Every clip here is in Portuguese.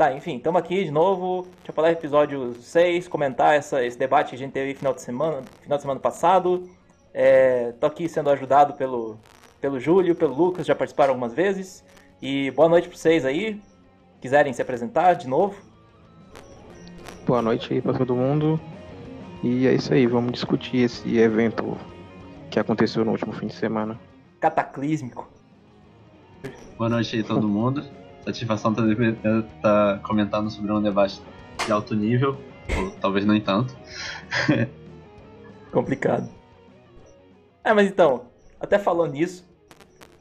tá, enfim, estamos aqui de novo. Deixa eu falar episódio 6, comentar essa, esse debate que a gente teve final de semana, final de semana passado. É, tô aqui sendo ajudado pelo, pelo Júlio, pelo Lucas, já participaram algumas vezes. E boa noite para vocês aí. Quiserem se apresentar de novo? Boa noite aí para todo mundo. E é isso aí, vamos discutir esse evento que aconteceu no último fim de semana. Cataclísmico. Boa noite aí todo mundo. Satisfação estar tá, tá comentando sobre um debate de alto nível, ou talvez nem tanto. Complicado. É, mas então, até falando nisso,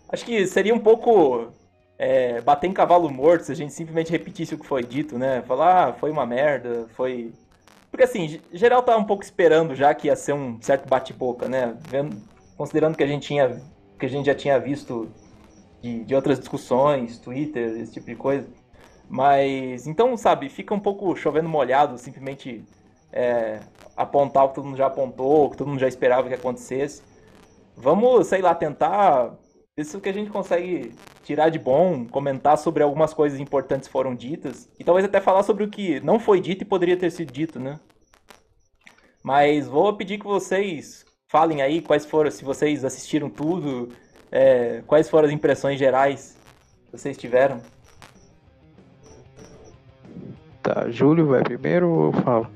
acho que seria um pouco é, bater em cavalo morto se a gente simplesmente repetisse o que foi dito, né? Falar, ah, foi uma merda, foi. Porque assim, geral tá um pouco esperando já que ia ser um certo bate-boca, né? Vendo, considerando que a gente tinha. que a gente já tinha visto de, de outras discussões, Twitter, esse tipo de coisa. Mas, então, sabe, fica um pouco chovendo molhado, simplesmente é, apontar o que todo mundo já apontou, o que todo mundo já esperava que acontecesse. Vamos, sei lá, tentar isso que a gente consegue tirar de bom, comentar sobre algumas coisas importantes que foram ditas, e talvez até falar sobre o que não foi dito e poderia ter sido dito, né? Mas vou pedir que vocês falem aí quais foram, se vocês assistiram tudo, é, quais foram as impressões gerais que vocês tiveram? Tá, Júlio vai primeiro ou eu falo?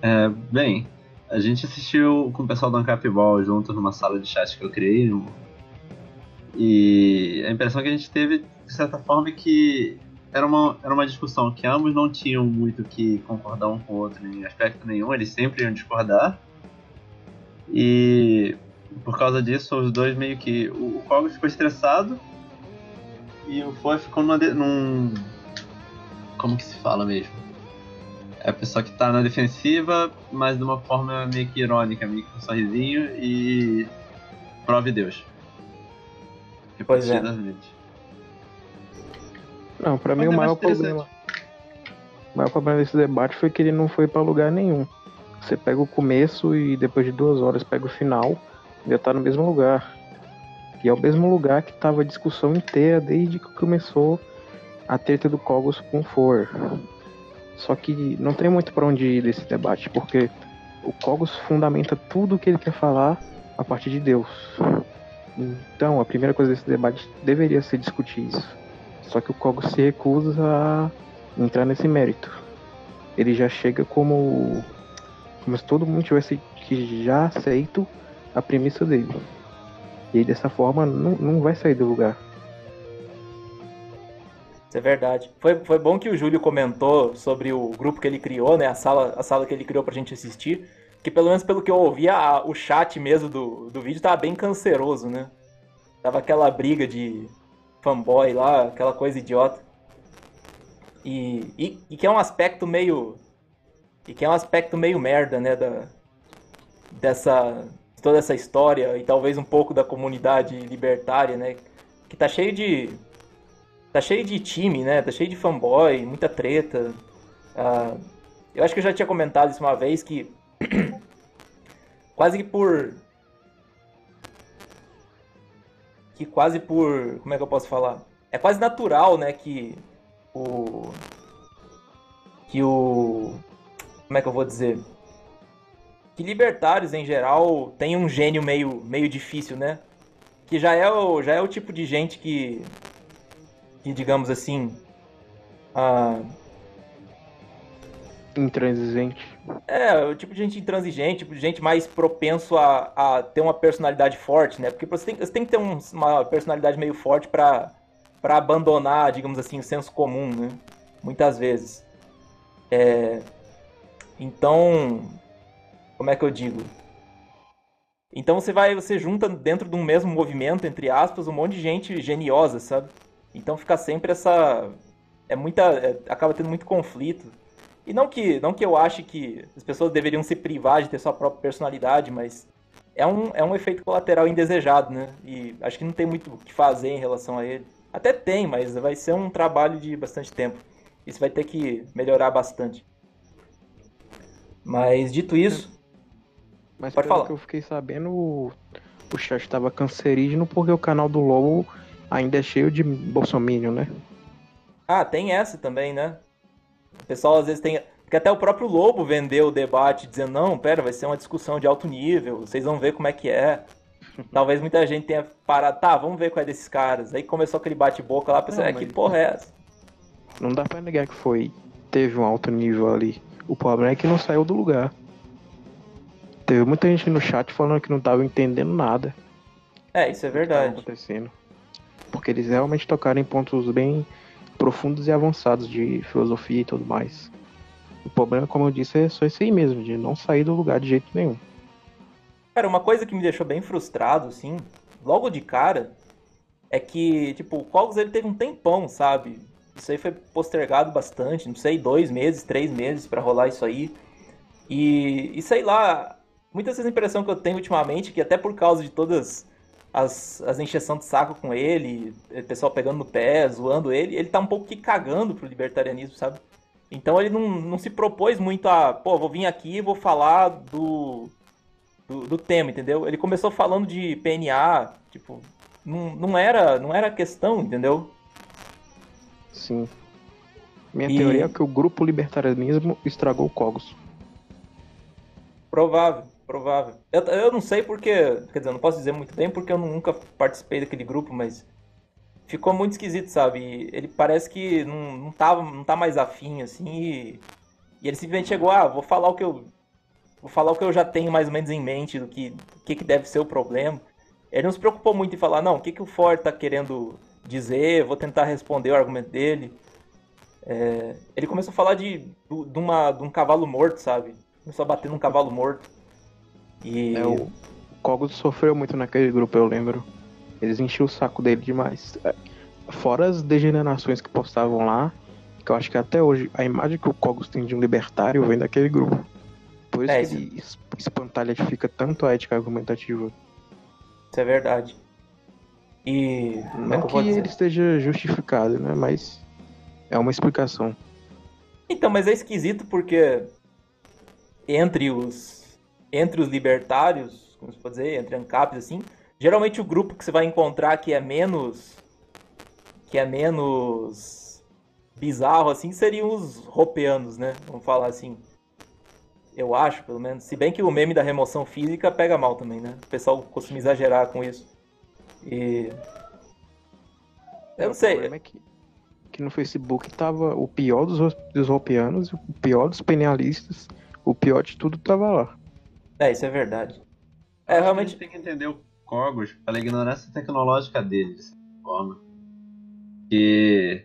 É, bem, a gente assistiu com o pessoal do Ancap Ball junto numa sala de chat que eu criei. E a impressão que a gente teve, de certa forma, é que era uma, era uma discussão que ambos não tinham muito que concordar um com o outro em aspecto nenhum, eles sempre iam discordar. E por causa disso, os dois meio que. O, o ficou estressado e o Foy ficou numa de, num. Como que se fala mesmo? É a pessoa que tá na defensiva, mas de uma forma meio que irônica, meio que com um sorrisinho e. Prove Deus. Pois é. Não, pra mim o maior problema. O maior problema desse debate foi que ele não foi para lugar nenhum. Você pega o começo e depois de duas horas pega o final já tá no mesmo lugar. E é o mesmo lugar que tava a discussão inteira desde que começou a treta do Cogos com For. Só que não tem muito para onde ir desse debate, porque o Cogos fundamenta tudo o que ele quer falar a partir de Deus. Então, a primeira coisa desse debate deveria ser discutir isso. Só que o Cogos se recusa a entrar nesse mérito. Ele já chega como como se todo mundo tivesse que já aceito a premissa dele. E dessa forma não, não vai sair do lugar. Isso é verdade. Foi, foi bom que o Júlio comentou sobre o grupo que ele criou, né? A sala, a sala que ele criou pra gente assistir. Que pelo menos pelo que eu ouvi, a, o chat mesmo do, do vídeo tava bem canceroso, né? Tava aquela briga de fanboy lá, aquela coisa idiota. E, e, e, que é um aspecto meio. E que é um aspecto meio merda, né? Da, dessa, toda essa história e talvez um pouco da comunidade libertária, né? Que tá cheio de. Tá cheio de time, né? Tá cheio de fanboy, muita treta. Uh, eu acho que eu já tinha comentado isso uma vez que. quase que por. Que quase por. Como é que eu posso falar? É quase natural, né? Que o. Que o. Como é que eu vou dizer? Que libertários em geral têm um gênio meio, meio difícil, né? Que já é o, já é o tipo de gente que, que digamos assim, ah, intransigente. É, o tipo de gente intransigente, tipo de gente mais propenso a, a ter uma personalidade forte, né? Porque você tem, você tem que ter um, uma personalidade meio forte para para abandonar, digamos assim, o senso comum, né? Muitas vezes. É, então, como é que eu digo? Então você vai, você junta dentro de um mesmo movimento, entre aspas, um monte de gente geniosa, sabe? Então fica sempre essa. É muita. É, acaba tendo muito conflito. E não que, não que eu ache que as pessoas deveriam se privar de ter sua própria personalidade, mas é um, é um efeito colateral indesejado, né? E acho que não tem muito o que fazer em relação a ele. Até tem, mas vai ser um trabalho de bastante tempo. Isso vai ter que melhorar bastante. Mas dito isso, mas Pode pelo falar. que eu fiquei sabendo, o, o chat estava cancerígeno porque o canal do Lobo ainda é cheio de bolsominion, né? Ah, tem essa também, né? O pessoal às vezes tem. Porque até o próprio Lobo vendeu o debate dizendo, não, pera, vai ser uma discussão de alto nível, vocês vão ver como é que é. Talvez muita gente tenha parado, tá, vamos ver qual é desses caras. Aí começou aquele bate-boca lá, pensei, é, que porra é essa? Não dá pra negar que foi. Teve um alto nível ali. O problema é que não saiu do lugar. Teve muita gente no chat falando que não tava entendendo nada. É, isso é verdade. acontecendo. Porque eles realmente tocaram em pontos bem profundos e avançados de filosofia e tudo mais. O problema, como eu disse, é só isso aí mesmo, de não sair do lugar de jeito nenhum. Cara, uma coisa que me deixou bem frustrado, assim, logo de cara, é que, tipo, o Cogos ele teve um tempão, sabe? Isso aí foi postergado bastante, não sei, dois meses, três meses para rolar isso aí. E, e sei lá, muitas vezes a impressão que eu tenho ultimamente, que até por causa de todas as, as encheção de saco com ele, o pessoal pegando no pé, zoando ele, ele tá um pouco que cagando pro libertarianismo, sabe? Então ele não, não se propôs muito a, pô, vou vir aqui e vou falar do, do, do, tema, entendeu? Ele começou falando de PNA, tipo, não, não era não era questão, entendeu? Sim. Minha e... teoria é que o grupo libertarianismo estragou o Cogos. Provável, provável. Eu, eu não sei porque, quer dizer, eu não posso dizer muito bem porque eu nunca participei daquele grupo, mas ficou muito esquisito, sabe? Ele parece que não, não, tava, não tá mais afim, assim, e, e ele simplesmente chegou, ah, vou falar o que eu. Vou falar o que eu já tenho mais ou menos em mente do que, do que, que deve ser o problema. Ele não se preocupou muito em falar, não, o que, que o Ford tá querendo dizer, vou tentar responder o argumento dele. É, ele começou a falar de, de, uma, de um cavalo morto, sabe? Começou a bater num cavalo morto. E. É, o Cogos sofreu muito naquele grupo, eu lembro. Eles enchiam o saco dele demais. É, fora as degenerações que postavam lá, que eu acho que até hoje a imagem que o Cogos tem de um libertário vem daquele grupo. Por isso é, que ele espantalhatifica tanto a ética argumentativa. Isso é verdade. E. Não é que, que ele esteja justificado, né? Mas é uma explicação. Então, mas é esquisito porque entre os entre os libertários, como se pode dizer, entre ANCAPs assim, Geralmente o grupo que você vai encontrar que é menos. que é menos. bizarro assim seriam os ropeanos, né? Vamos falar assim. Eu acho, pelo menos. Se bem que o meme da remoção física pega mal também, né? O pessoal costuma exagerar com isso. E. Eu não sei. O problema é que, que no Facebook tava o pior dos, dos ropeanos, o pior dos penalistas, o pior de tudo tava lá. É, isso é verdade. É, realmente. tem que entender o Cogos pela ignorância tecnológica deles, de forma. Que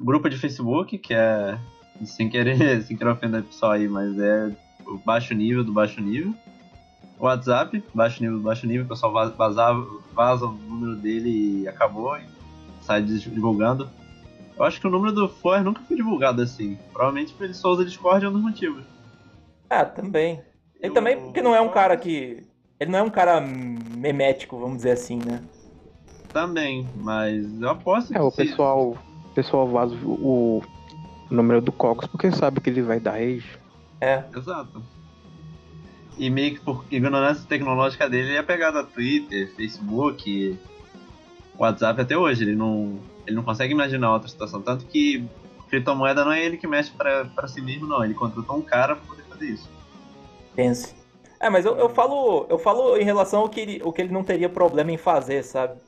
grupo de Facebook, que é sem querer, sem querer ofender o pessoal aí, mas é o baixo nível do baixo nível. O WhatsApp, baixo nível do baixo nível, o pessoal vazava, vaza o número dele e acabou, e sai divulgando. Eu acho que o número do For nunca foi divulgado assim. Provavelmente ele só usa Discord é um dos motivos. Ah, também. Ele também porque não é um cara que ele não é um cara memético, vamos dizer assim, né? Também, mas eu aposto É, o pessoal, o pessoal vaza o, o número do Cocos porque sabe que ele vai dar rage. É. Exato. E meio que por ignorância tecnológica dele, ele é pegado a Twitter, Facebook, WhatsApp até hoje. Ele não, ele não consegue imaginar outra situação. Tanto que criptomoeda não é ele que mexe para si mesmo, não. Ele contratou um cara para poder fazer isso. Pense. É, mas eu, eu falo eu falo em relação ao que, ele, o que ele não teria problema em fazer, sabe?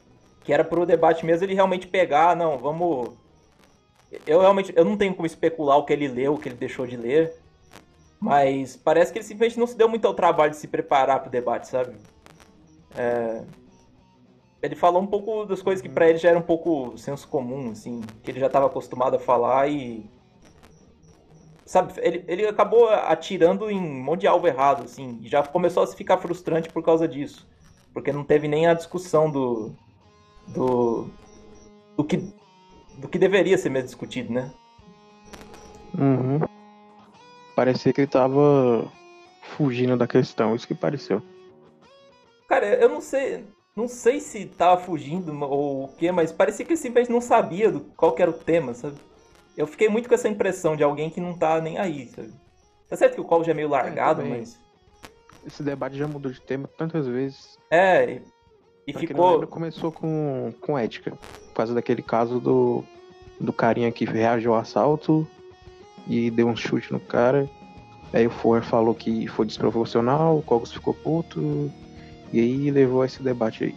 Que era pro debate mesmo ele realmente pegar, não, vamos. Eu realmente eu não tenho como especular o que ele leu, o que ele deixou de ler. Mas parece que ele simplesmente não se deu muito ao trabalho de se preparar pro debate, sabe? É... Ele falou um pouco das coisas que para ele já era um pouco senso comum, assim, que ele já estava acostumado a falar e sabe, ele, ele acabou atirando em um monte de alvo errado, assim, e já começou a se ficar frustrante por causa disso. Porque não teve nem a discussão do. do. do que. do que deveria ser mesmo discutido, né? Uhum. Parecia que ele tava fugindo da questão, isso que pareceu. Cara, eu não sei. Não sei se tava fugindo ou o que, mas parecia que ele simplesmente não sabia do, qual era o tema, sabe? Eu fiquei muito com essa impressão de alguém que não tá nem aí, sabe? Tá certo que o colo já é meio largado, é, mas. Esse debate já mudou de tema tantas vezes. É, e, e ficou. começou com, com ética. Por causa daquele caso do, do carinha que reagiu ao assalto e deu um chute no cara. Aí o For falou que foi desproporcional, o Cogos ficou puto, e aí levou a esse debate aí.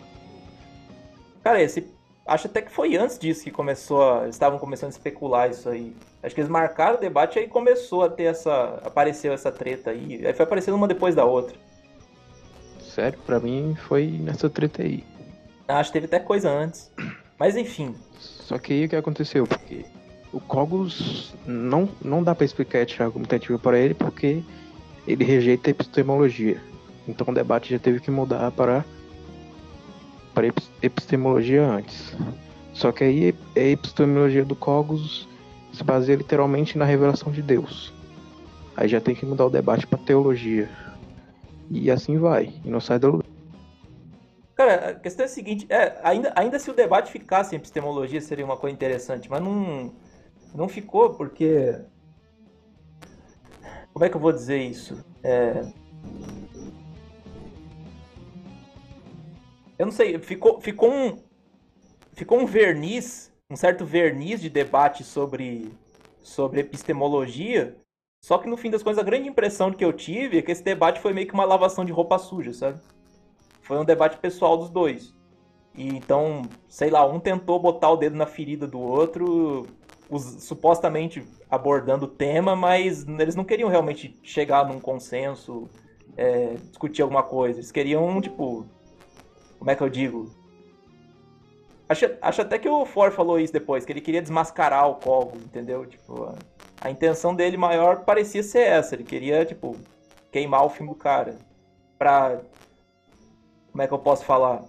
Cara, esse. Acho até que foi antes disso que começou a. Eles estavam começando a especular isso aí. Acho que eles marcaram o debate e aí começou a ter essa. Apareceu essa treta aí. Aí foi aparecendo uma depois da outra. Sério, pra mim foi nessa treta aí. Acho que teve até coisa antes. Mas enfim. Só que aí o que aconteceu? Porque o Cogos não, não dá pra explicar a ética argumentativa para ele porque ele rejeita a epistemologia. Então o debate já teve que mudar para para epistemologia antes. Só que aí a epistemologia do Cogos se baseia literalmente na revelação de Deus. Aí já tem que mudar o debate para teologia. E assim vai, e não sai do lugar. Cara, a questão é a seguinte, é, ainda, ainda se o debate ficasse em epistemologia seria uma coisa interessante, mas não, não ficou porque... Como é que eu vou dizer isso? É... Eu não sei, ficou, ficou um. Ficou um verniz, um certo verniz de debate sobre, sobre epistemologia. Só que no fim das contas, a grande impressão que eu tive é que esse debate foi meio que uma lavação de roupa suja, sabe? Foi um debate pessoal dos dois. E então, sei lá, um tentou botar o dedo na ferida do outro, os, supostamente abordando o tema, mas eles não queriam realmente chegar num consenso, é, discutir alguma coisa. Eles queriam, tipo, como é que eu digo? Acho, acho até que o Ford falou isso depois, que ele queria desmascarar o Kogo, entendeu? Tipo, a, a, intenção dele maior parecia ser essa. Ele queria, tipo, queimar o filme do cara. Pra. Como é que eu posso falar?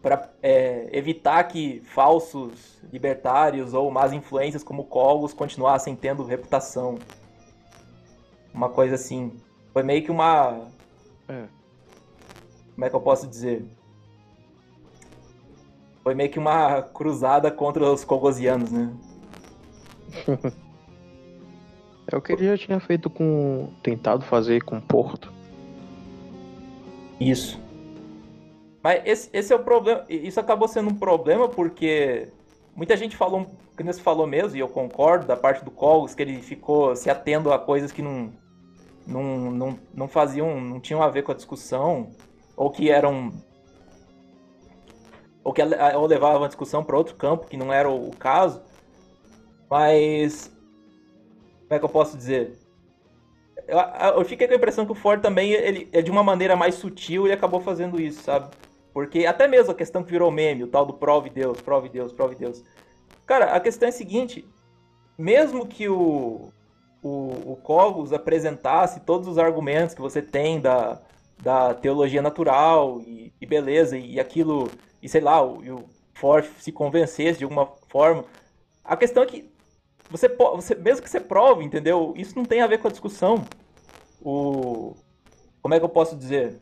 Pra é, evitar que falsos libertários ou más influências como Cogos continuassem tendo reputação. Uma coisa assim. Foi meio que uma. É como é que eu posso dizer? Foi meio que uma cruzada contra os cogosianos, né? é o que ele já tinha feito com. tentado fazer com Porto. Isso. Mas esse, esse é o problema. Isso acabou sendo um problema porque muita gente falou, que você falou mesmo, e eu concordo, da parte do Cogos, que ele ficou se atendo a coisas que não, não, não, não faziam, não tinham a ver com a discussão ou que eram ou que ou levavam a discussão para outro campo que não era o caso, mas como é que eu posso dizer? Eu, eu fiquei com a impressão que o Ford também ele é de uma maneira mais sutil e acabou fazendo isso, sabe? Porque até mesmo a questão que virou meme, o tal do prove Deus, prove Deus, prove Deus. Cara, a questão é a seguinte: mesmo que o, o, o Cogos apresentasse todos os argumentos que você tem da, da teologia natural e, e beleza, e, aquilo, e sei lá, o, e o Ford se convencesse de alguma forma. A questão é que você, você mesmo que você prove, entendeu? Isso não tem a ver com a discussão. O como é que eu posso dizer?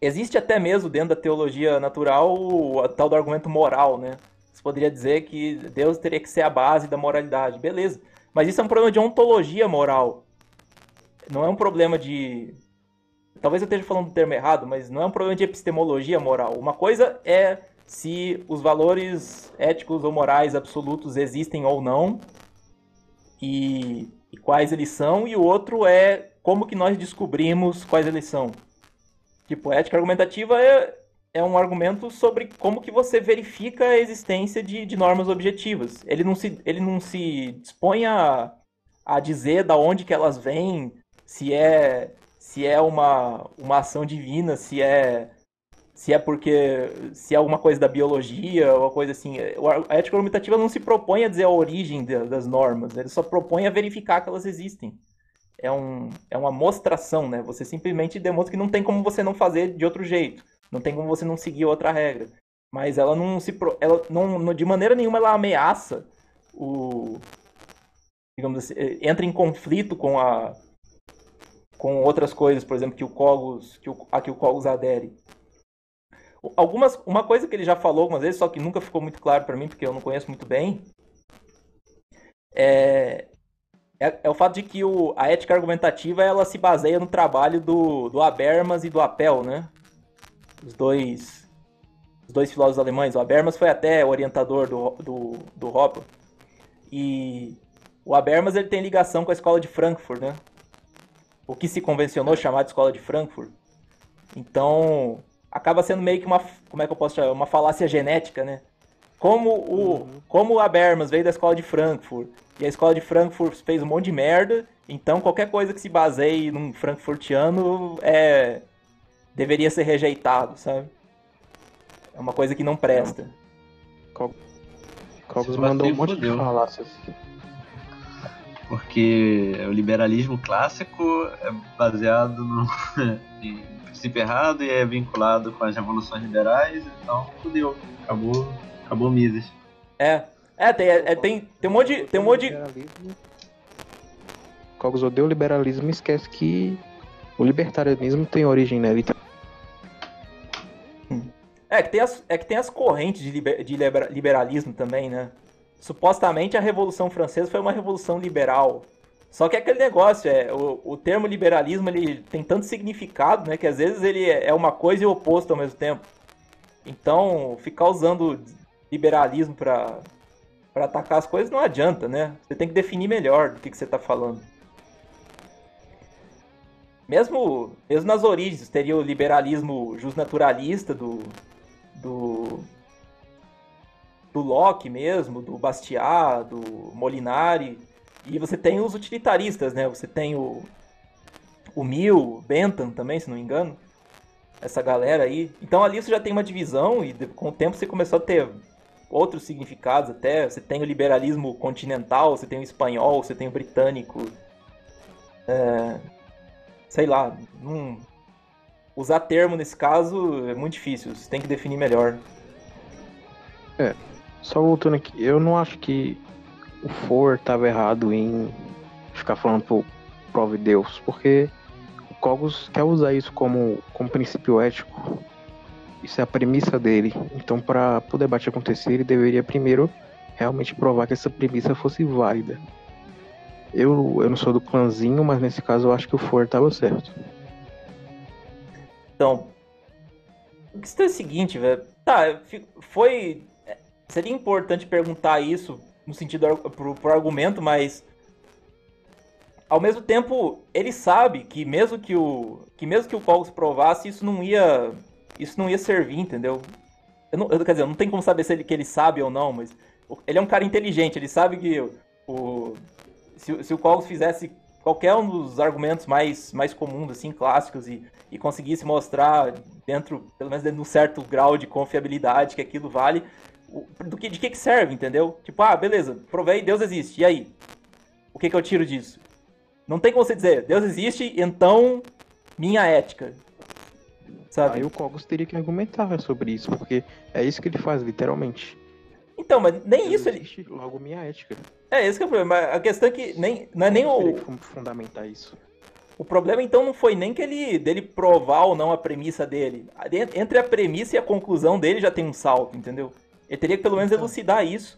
Existe até mesmo dentro da teologia natural o tal do argumento moral, né? Você poderia dizer que Deus teria que ser a base da moralidade, beleza? Mas isso é um problema de ontologia moral. Não é um problema de Talvez eu esteja falando do termo errado, mas não é um problema de epistemologia moral. Uma coisa é se os valores éticos ou morais absolutos existem ou não e, e quais eles são, e o outro é como que nós descobrimos quais eles são. Tipo, ética argumentativa é, é um argumento sobre como que você verifica a existência de, de normas objetivas. Ele não se, ele não se dispõe a, a dizer da onde que elas vêm, se é se é uma, uma ação divina, se é se é porque se é alguma coisa da biologia ou coisa assim. A ética argumentativa não se propõe a dizer a origem das normas, ele só propõe a verificar que elas existem. É, um, é uma mostração, né? Você simplesmente demonstra que não tem como você não fazer de outro jeito, não tem como você não seguir outra regra. Mas ela não se ela não, de maneira nenhuma ela ameaça o digamos assim, entra em conflito com a com outras coisas, por exemplo, que o Cogos, que o, a que o Cogos adere. Algumas, uma coisa que ele já falou algumas vezes, só que nunca ficou muito claro para mim, porque eu não conheço muito bem, é, é, é, o fato de que o, a ética argumentativa ela se baseia no trabalho do, do Habermas e do Appel, né? Os dois, os dois filósofos alemães. O Habermas foi até orientador do, do, do Hopper. E o Habermas ele tem ligação com a escola de Frankfurt, né? O que se convencionou chamar de escola de Frankfurt. Então, acaba sendo meio que uma, como é que eu posso chamar? Uma falácia genética, né? Como o, uhum. como o Habermas veio da escola de Frankfurt e a escola de Frankfurt fez um monte de merda, então qualquer coisa que se baseie num frankfurtiano é deveria ser rejeitado, sabe? É uma coisa que não presta. Cogos mandou um monte de falácias. Porque o liberalismo clássico é baseado no, em princípio errado e é vinculado com as revoluções liberais, então fudeu. Acabou, acabou Mises. É, é, tem, é, tem, tem um monte de. Tem um monte de... Cogos odeia o liberalismo e esquece que o libertarianismo tem origem nele. É que tem as, é que tem as correntes de, liber, de liberalismo também, né? Supostamente a Revolução Francesa foi uma revolução liberal. Só que é aquele negócio, é, o, o termo liberalismo ele tem tanto significado, né? Que às vezes ele é, é uma coisa e o oposto ao mesmo tempo. Então, ficar usando liberalismo para para atacar as coisas não adianta, né? Você tem que definir melhor do que, que você está falando. Mesmo, mesmo nas origens, teria o liberalismo justnaturalista do, do do Locke mesmo, do Bastiat, do Molinari, e você tem os utilitaristas, né? Você tem o o Mill, Bentham também, se não me engano. Essa galera aí. Então ali você já tem uma divisão e com o tempo você começou a ter outros significados até. Você tem o liberalismo continental, você tem o espanhol, você tem o britânico. É, sei lá, não, usar termo nesse caso é muito difícil, você tem que definir melhor. É, só voltando aqui, eu não acho que o For estava errado em ficar falando pro prove Deus, porque o Cogos quer usar isso como, como princípio ético. Isso é a premissa dele. Então, para o debate acontecer, ele deveria primeiro realmente provar que essa premissa fosse válida. Eu, eu não sou do clãzinho, mas nesse caso eu acho que o For estava certo. Então, o que é o seguinte, velho. Tá, foi. Seria importante perguntar isso no sentido pro, pro argumento, mas ao mesmo tempo ele sabe que mesmo que o que mesmo que o Cogos provasse isso não ia isso não ia servir, entendeu? Eu não, eu, quer dizer, não tem como saber se ele que ele sabe ou não, mas ele é um cara inteligente, ele sabe que o se, se o Cogos fizesse qualquer um dos argumentos mais, mais comuns, assim, clássicos, e, e conseguisse mostrar dentro, pelo menos dentro de um certo grau de confiabilidade que aquilo vale, do que, de que, que serve, entendeu? Tipo, ah, beleza, provei, Deus existe, e aí? O que, que eu tiro disso? Não tem como você dizer, Deus existe, então minha ética. Sabe? Aí o Cogos teria que argumentar sobre isso, porque é isso que ele faz, literalmente. Então, mas nem Deus isso existe, ele. Logo minha ética. É, esse que é o problema. A questão é que nem, não é nem o. Como fundamentar isso? O problema então não foi nem que ele dele provar ou não a premissa dele. Entre a premissa e a conclusão dele já tem um salto, entendeu? Ele teria que pelo menos então. elucidar isso.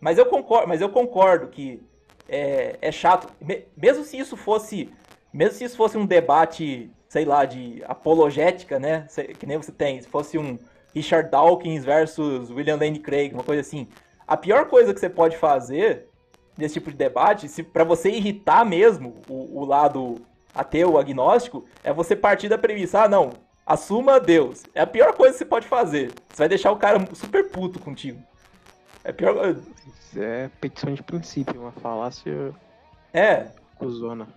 Mas eu concordo, mas eu concordo que é, é chato. Mesmo se isso fosse. Mesmo se isso fosse um debate, sei lá, de apologética, né? Que nem você tem. Se fosse um Richard Dawkins versus William Lane Craig, uma coisa assim. A pior coisa que você pode fazer nesse tipo de debate, se para você irritar mesmo o, o, lado ateu, agnóstico, é você partir da premissa, ah, não, assuma Deus. É a pior coisa que você pode fazer. Você vai deixar o cara super puto contigo. É pior Isso é petição de princípio, uma falácia. É. Cusona.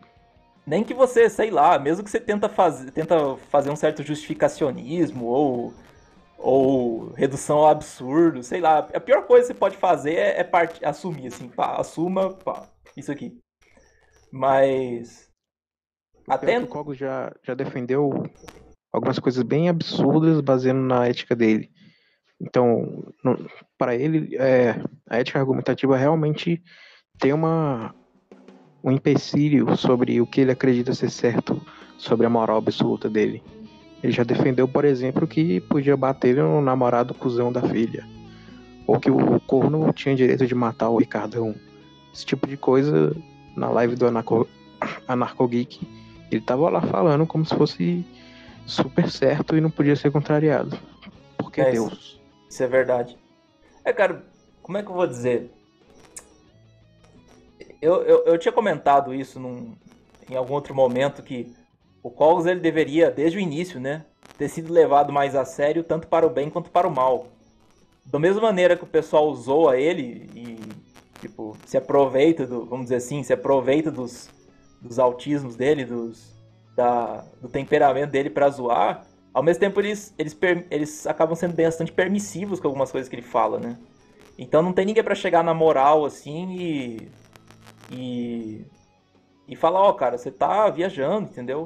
Nem que você, sei lá, mesmo que você tenta fazer, tenta fazer um certo justificacionismo ou ou redução ao absurdo, sei lá. A pior coisa que você pode fazer é, é part... assumir, assim, pá, assuma, pá, isso aqui. Mas. Até. O Kogo já, já defendeu algumas coisas bem absurdas baseando na ética dele. Então, para ele, é, a ética argumentativa realmente tem uma, um empecilho sobre o que ele acredita ser certo sobre a moral absoluta dele. Ele já defendeu, por exemplo, que podia bater no namorado cuzão da filha. Ou que o corno tinha direito de matar o Ricardão. Esse tipo de coisa na live do Anarco, Anarco Geek. Ele tava lá falando como se fosse super certo e não podia ser contrariado. porque é Deus. Isso, isso é verdade. É, cara, como é que eu vou dizer? Eu, eu, eu tinha comentado isso num, em algum outro momento que o Cogs ele deveria, desde o início, né, ter sido levado mais a sério tanto para o bem quanto para o mal. Da mesma maneira que o pessoal usou a ele e tipo se aproveita do, vamos dizer assim, se aproveita dos, dos autismos dele, dos da, do temperamento dele para zoar, ao mesmo tempo eles, eles, eles acabam sendo bastante permissivos com algumas coisas que ele fala, né? Então não tem ninguém para chegar na moral assim e. E. E falar, ó, oh, cara, você tá viajando, entendeu?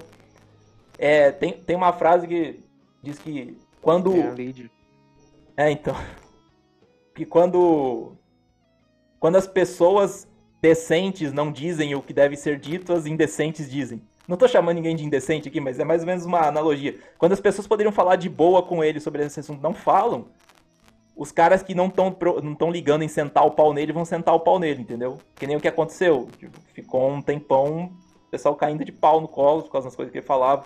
É, tem, tem uma frase que diz que quando. É, é então. Que quando. Quando as pessoas decentes não dizem o que deve ser dito, as indecentes dizem. Não tô chamando ninguém de indecente aqui, mas é mais ou menos uma analogia. Quando as pessoas poderiam falar de boa com ele sobre esse assunto, não falam. Os caras que não estão não tão ligando em sentar o pau nele vão sentar o pau nele, entendeu? Que nem o que aconteceu. Tipo, ficou um tempão o pessoal caindo de pau no colo por causa das coisas que ele falava.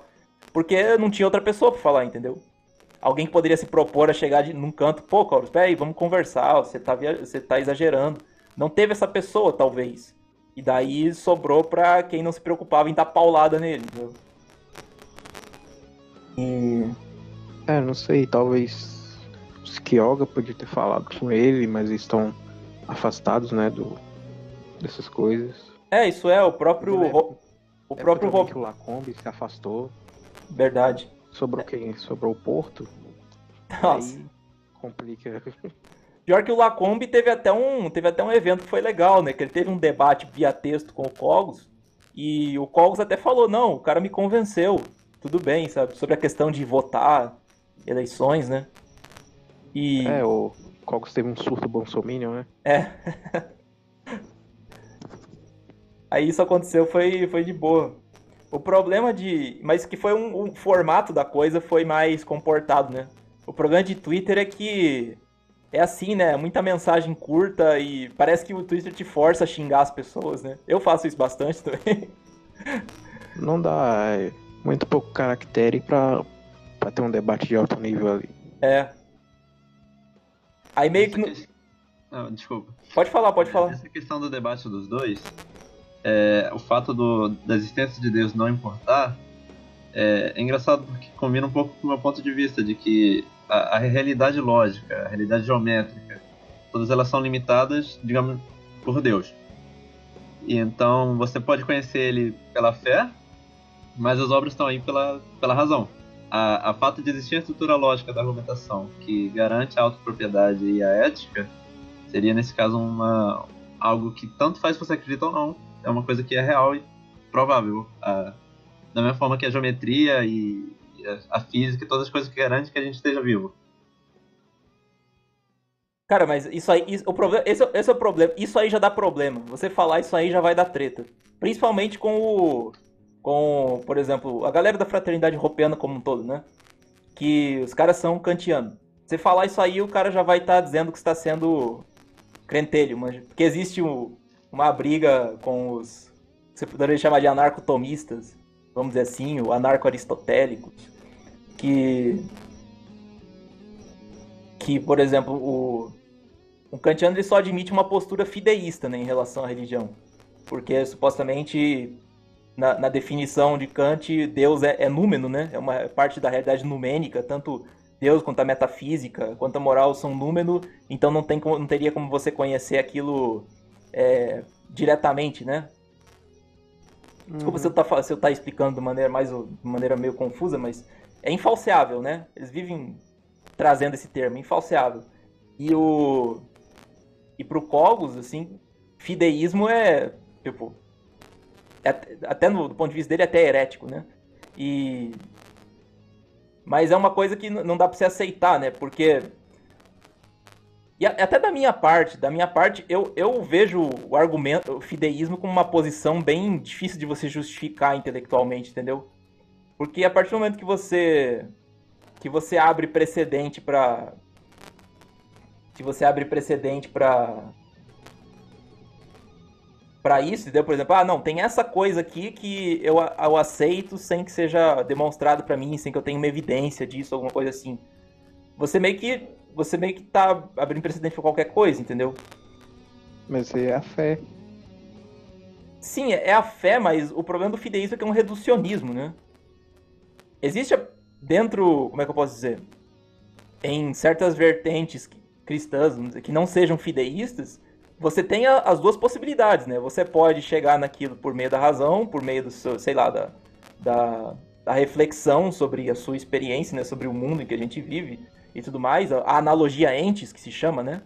Porque não tinha outra pessoa pra falar, entendeu? Alguém que poderia se propor a chegar de, num canto, pô, Coros, peraí, vamos conversar, você tá, você tá exagerando. Não teve essa pessoa, talvez. E daí sobrou pra quem não se preocupava em dar paulada nele? E... É, não sei, talvez os Kyoga podia ter falado com ele, mas eles estão afastados, né, do, dessas coisas. É, isso é, o próprio... É, o próprio... É que o Lacombe se afastou. Verdade. Sobrou quem? Sobrou o Porto. Nossa. Aí complica. Pior que o Lacombe teve até um, teve até um evento que foi legal, né? Que ele teve um debate via texto com o Cogos. E o Cogos até falou, não, o cara me convenceu. Tudo bem, sabe? Sobre a questão de votar, eleições, né? E... É, o Cogos teve um surto bolsominion, né? É. Aí isso aconteceu, foi, foi de boa. O problema de. Mas que foi um, um, formato da coisa foi mais comportado, né? O problema de Twitter é que. É assim, né? Muita mensagem curta e parece que o Twitter te força a xingar as pessoas, né? Eu faço isso bastante também. Não dá é muito pouco caractere pra, pra ter um debate de alto nível ali. É. Aí meio que. No... Não, desculpa. Pode falar, pode falar. Essa questão do debate dos dois, é, o fato do, da existência de Deus não importar é, é, engraçado porque combina um pouco com o meu ponto de vista de que a, a, realidade lógica, a realidade geométrica, todas elas são limitadas, digamos, por Deus. E então você pode conhecer ele pela fé, mas as obras estão aí pela, pela razão. A, a fato de existir a estrutura lógica da argumentação que garante a autopropriedade e a ética seria nesse caso uma algo que tanto faz se você acredita ou não é uma coisa que é real e provável. Da mesma forma que a geometria e a, física e todas as coisas que garantem que a gente esteja vivo. Cara, mas isso aí, isso, o problema, esse, esse, é o problema. Isso aí já dá problema. Você falar isso aí já vai dar treta. Principalmente com o. Com, por exemplo, a galera da fraternidade europeana como um todo, né? Que os caras são kantianos. Você falar isso aí, o cara já vai estar tá dizendo que está sendo crentelho, mas porque existe o, uma briga com os. Você poderia chamar de anarcotomistas, vamos dizer assim, o anarco-aristotélicos, que. Que, por exemplo, o. O kantiano ele só admite uma postura fideísta né, em relação à religião. Porque supostamente, na, na definição de Kant, Deus é, é númeno, né? É uma parte da realidade numênica, tanto Deus quanto a metafísica, quanto a moral são númeno, então não, tem, não teria como você conhecer aquilo é, diretamente, né? Desculpa uhum. se eu tá, se eu tá explicando de maneira mais de maneira meio confusa, mas é infalseável, né? Eles vivem trazendo esse termo, infalseável. E o e pro Cogos, assim, fideísmo é tipo é, até no do ponto de vista dele é até herético, né? E mas é uma coisa que não dá para você aceitar, né? Porque e até da minha parte, da minha parte, eu, eu vejo o argumento, o fideísmo como uma posição bem difícil de você justificar intelectualmente, entendeu? Porque a partir do momento que você que você abre precedente para que você abre precedente para para isso, entendeu? Por exemplo, ah, não, tem essa coisa aqui que eu, eu aceito sem que seja demonstrado para mim, sem que eu tenha uma evidência disso, alguma coisa assim. você meio que você meio que tá abrindo precedente pra qualquer coisa, entendeu? Mas é a fé. Sim, é a fé, mas o problema do fideísmo é que é um reducionismo, né? Existe dentro, como é que eu posso dizer? Em certas vertentes cristãs que não sejam fideístas, você tem as duas possibilidades, né? Você pode chegar naquilo por meio da razão, por meio do seu, sei lá, da, da, da reflexão sobre a sua experiência, né? Sobre o mundo em que a gente vive e tudo mais, a analogia entes, que se chama, né?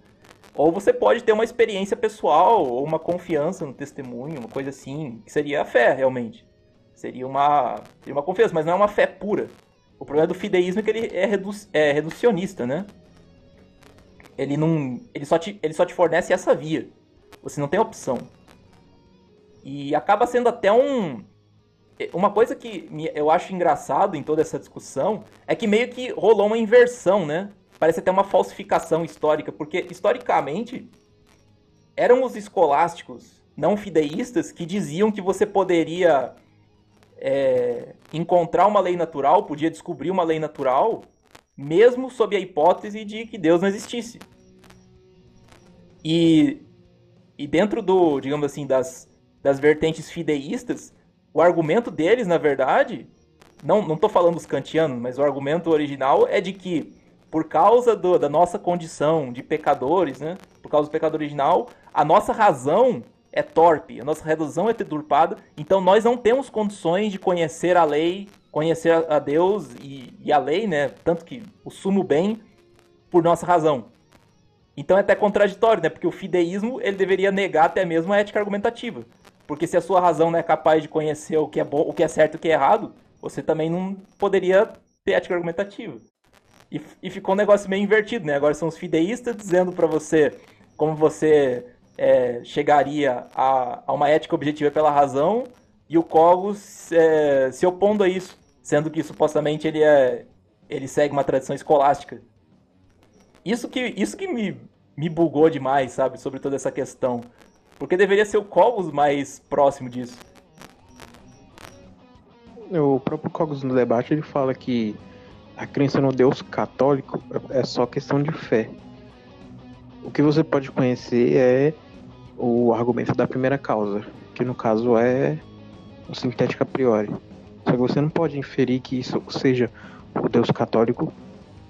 Ou você pode ter uma experiência pessoal, ou uma confiança no testemunho, uma coisa assim, que seria a fé, realmente. Seria uma, seria uma confiança, mas não é uma fé pura. O problema do fideísmo é que ele é, redu é reducionista, né? Ele não. Ele só, te, ele só te fornece essa via. Você não tem opção. E acaba sendo até um. Uma coisa que eu acho engraçado em toda essa discussão é que meio que rolou uma inversão, né? Parece até uma falsificação histórica, porque historicamente eram os escolásticos não fideístas que diziam que você poderia é, encontrar uma lei natural, podia descobrir uma lei natural, mesmo sob a hipótese de que Deus não existisse. E, e dentro do, digamos assim, das, das vertentes fideístas, o argumento deles, na verdade, não estou falando dos kantianos, mas o argumento original é de que por causa do, da nossa condição de pecadores, né? Por causa do pecado original, a nossa razão é torpe, a nossa razão é deturpada, então nós não temos condições de conhecer a lei, conhecer a Deus e, e a lei, né? Tanto que o sumo bem por nossa razão. Então é até contraditório, né? Porque o fideísmo ele deveria negar até mesmo a ética argumentativa. Porque se a sua razão não é capaz de conhecer o que é bom, o que é certo e o que é errado, você também não poderia ter ética argumentativa. E, e ficou um negócio meio invertido, né? Agora são os fideístas dizendo para você como você é, chegaria a, a, uma ética objetiva pela razão e o Cogos é, se opondo a isso, sendo que supostamente ele é ele segue uma tradição escolástica. Isso que isso que me, me bugou demais, sabe, sobre toda essa questão, porque deveria ser o Cogos mais próximo disso. O próprio Cogos no debate ele fala que a crença no Deus católico é só questão de fé. O que você pode conhecer é o argumento da primeira causa, que no caso é o sintético a priori. Só que você não pode inferir que isso seja o Deus católico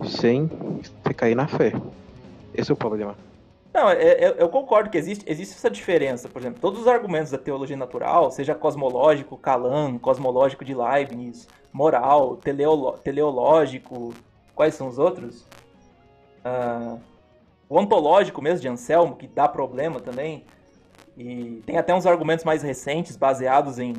sem você cair na fé. Esse é o problema. Não, é, é, eu concordo que existe, existe essa diferença. Por exemplo, todos os argumentos da teologia natural, seja cosmológico, Kalam, cosmológico de Leibniz, moral, teleolo, teleológico, quais são os outros? Uh, o ontológico mesmo de Anselmo, que dá problema também. E tem até uns argumentos mais recentes baseados em,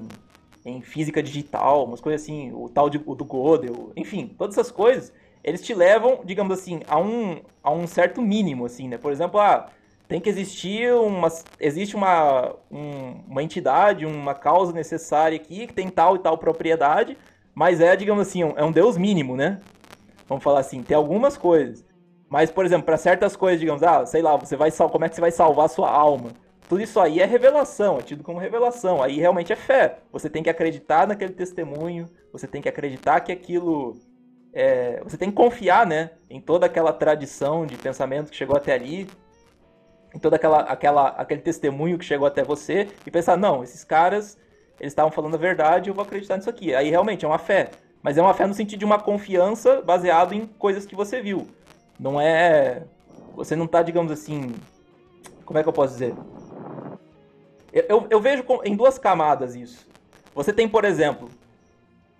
em física digital, umas coisas assim, o tal de, o do Gödel, enfim, todas essas coisas, eles te levam, digamos assim, a um, a um certo mínimo, assim, né? Por exemplo, ah, tem que existir uma, existe uma, um, uma entidade, uma causa necessária aqui que tem tal e tal propriedade, mas é, digamos assim, é um Deus mínimo, né? Vamos falar assim, tem algumas coisas. Mas, por exemplo, para certas coisas, digamos, ah, sei lá, você vai como é que você vai salvar a sua alma? Tudo isso aí é revelação, é tido como revelação. Aí realmente é fé. Você tem que acreditar naquele testemunho, você tem que acreditar que aquilo. É, você tem que confiar, né? Em toda aquela tradição de pensamento que chegou até ali, em toda aquela, aquela aquele testemunho que chegou até você e pensar, não, esses caras, eles estavam falando a verdade, eu vou acreditar nisso aqui. Aí realmente é uma fé. Mas é uma fé no sentido de uma confiança baseado em coisas que você viu. Não é. Você não tá, digamos assim. Como é que eu posso dizer? Eu, eu vejo em duas camadas isso. Você tem, por exemplo,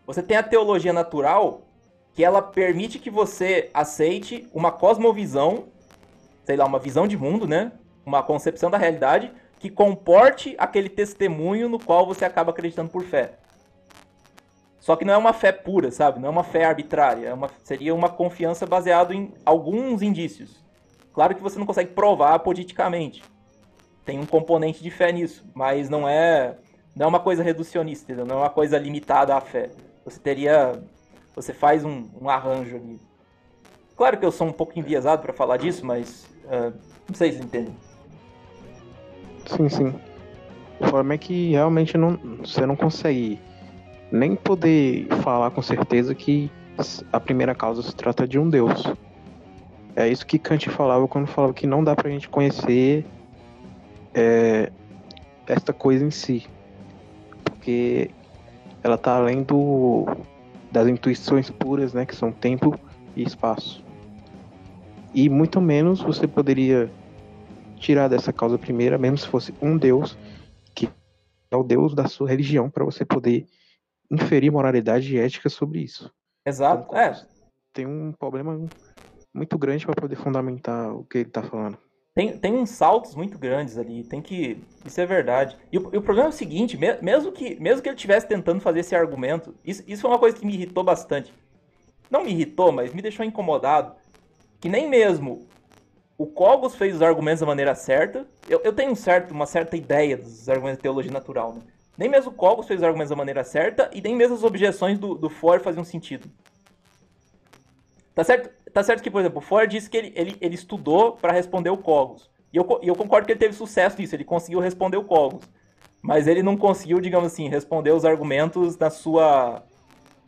você tem a teologia natural, que ela permite que você aceite uma cosmovisão, sei lá, uma visão de mundo, né? Uma concepção da realidade que comporte aquele testemunho no qual você acaba acreditando por fé. Só que não é uma fé pura, sabe? Não é uma fé arbitrária. É uma, seria uma confiança baseada em alguns indícios. Claro que você não consegue provar politicamente tem um componente de fé nisso, mas não é não é uma coisa reducionista, não é uma coisa limitada à fé. Você teria você faz um, um arranjo ali. Claro que eu sou um pouco enviesado para falar disso, mas uh, não sei se entendem. Sim, sim. O problema é que realmente não, você não consegue nem poder falar com certeza que a primeira causa se trata de um Deus. É isso que Kant falava quando falava que não dá pra gente conhecer é, esta coisa em si. Porque ela tá além do, das intuições puras, né? Que são tempo e espaço. E muito menos você poderia tirar dessa causa primeira, mesmo se fosse um Deus, que é o Deus da sua religião, para você poder inferir moralidade e ética sobre isso. Exato. Então, é. Tem um problema muito grande para poder fundamentar o que ele está falando. Tem, tem uns saltos muito grandes ali, tem que. Isso é verdade. E o, e o problema é o seguinte: mesmo que, mesmo que ele estivesse tentando fazer esse argumento, isso, isso é uma coisa que me irritou bastante. Não me irritou, mas me deixou incomodado. Que nem mesmo o Cogos fez os argumentos da maneira certa. Eu, eu tenho um certo, uma certa ideia dos argumentos de teologia natural, né? Nem mesmo o Cogos fez os argumentos da maneira certa e nem mesmo as objeções do, do Ford faziam sentido. Tá certo, tá certo que, por exemplo, o Ford disse que ele, ele, ele estudou para responder o Cogos. E eu, eu concordo que ele teve sucesso nisso, ele conseguiu responder o Cogos. Mas ele não conseguiu, digamos assim, responder os argumentos na sua.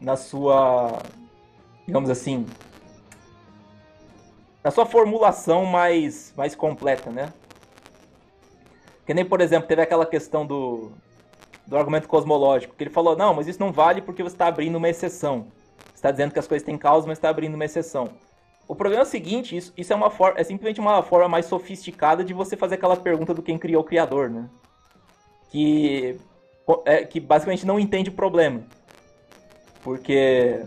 na sua. digamos assim, na sua formulação mais, mais completa, né? Que nem, por exemplo, teve aquela questão do, do argumento cosmológico, que ele falou, não, mas isso não vale porque você está abrindo uma exceção. Você está dizendo que as coisas têm causa, mas está abrindo uma exceção. O problema é o seguinte, isso, isso é, uma for é simplesmente uma forma mais sofisticada de você fazer aquela pergunta do quem criou o Criador, né? Que, é, que basicamente não entende o problema. Porque,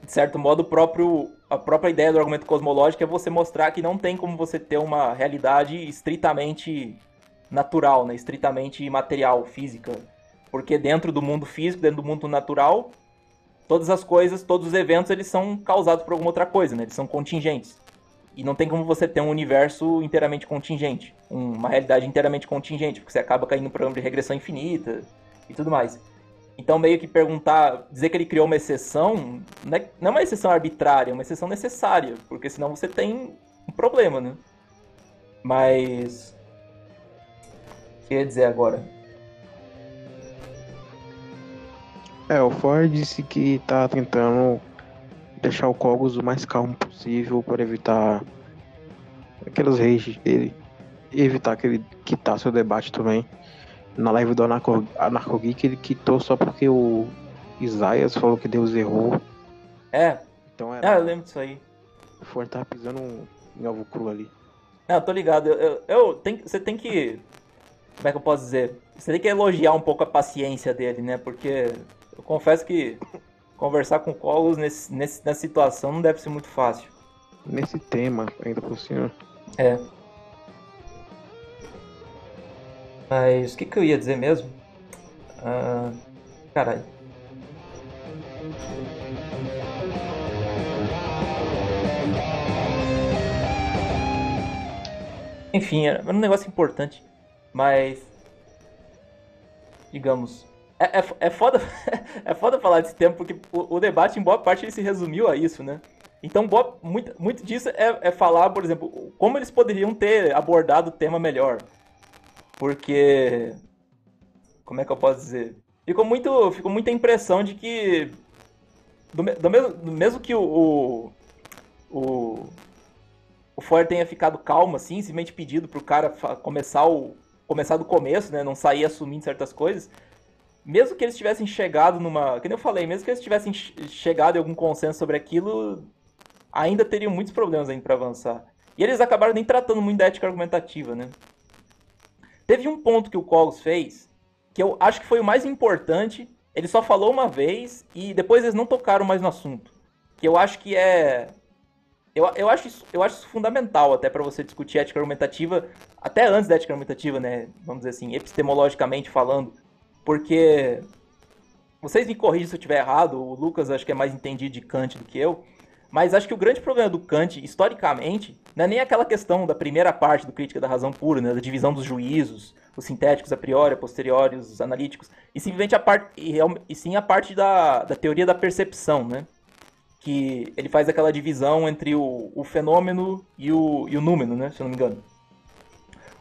de certo modo, o próprio, a própria ideia do argumento cosmológico é você mostrar que não tem como você ter uma realidade estritamente natural, né? estritamente material, física. Porque dentro do mundo físico, dentro do mundo natural, todas as coisas, todos os eventos, eles são causados por alguma outra coisa, né? Eles são contingentes. E não tem como você ter um universo inteiramente contingente, uma realidade inteiramente contingente, porque você acaba caindo no programa de regressão infinita e tudo mais. Então, meio que perguntar, dizer que ele criou uma exceção, não é, não é uma exceção arbitrária, é uma exceção necessária, porque senão você tem um problema, né? Mas. O que eu ia dizer agora? É, o Ford disse que tá tentando deixar o Cogos o mais calmo possível para evitar aqueles rages dele. E evitar que ele quitasse o debate também na live do Anarco, Anarco Geek ele quitou só porque o Isaias falou que Deus errou. É. Então era. Ah, eu lembro disso aí. O Ford tava pisando em ovo cru ali. Não, eu tô ligado. Eu, eu, eu tem, você tem que. Como é que eu posso dizer? Você tem que elogiar um pouco a paciência dele, né? Porque eu confesso que conversar com o Colos nesse, nesse, nessa situação não deve ser muito fácil. Nesse tema, ainda por cima. É. Mas o que, que eu ia dizer mesmo? Ah, caralho. Enfim, era um negócio importante, mas. Digamos. É, é, é, foda, é foda falar desse tema, porque o, o, debate, em boa parte, ele se resumiu a isso, né? Então, boa, muito, muito disso é, é falar, por exemplo, como eles poderiam ter abordado o tema melhor. Porque. Como é que eu posso dizer? Ficou, muito, ficou muita impressão de que. Do, do mesmo, mesmo que o. O, o Ford tenha ficado calmo, assim, simplesmente pedido pro cara começar o. Começar do começo, né? Não sair assumindo certas coisas. Mesmo que eles tivessem chegado numa. Nem eu falei, mesmo que eles tivessem chegado em algum consenso sobre aquilo, ainda teriam muitos problemas ainda para avançar. E eles acabaram nem tratando muito da ética argumentativa, né? Teve um ponto que o Colos fez, que eu acho que foi o mais importante. Ele só falou uma vez e depois eles não tocaram mais no assunto. Que eu acho que é. Eu, eu, acho, isso, eu acho isso fundamental até para você discutir ética argumentativa, até antes da ética argumentativa, né? Vamos dizer assim, epistemologicamente falando. Porque. Vocês me corrigem se eu estiver errado, o Lucas acho que é mais entendido de Kant do que eu. Mas acho que o grande problema do Kant, historicamente, não é nem aquela questão da primeira parte do Crítica da Razão Pura, né, da divisão dos juízos, os sintéticos a priori, a posteriori, os analíticos, e simplesmente a parte, e, e sim a parte da, da teoria da percepção, né? Que ele faz aquela divisão entre o, o fenômeno e o, e o número, né? Se eu não me engano.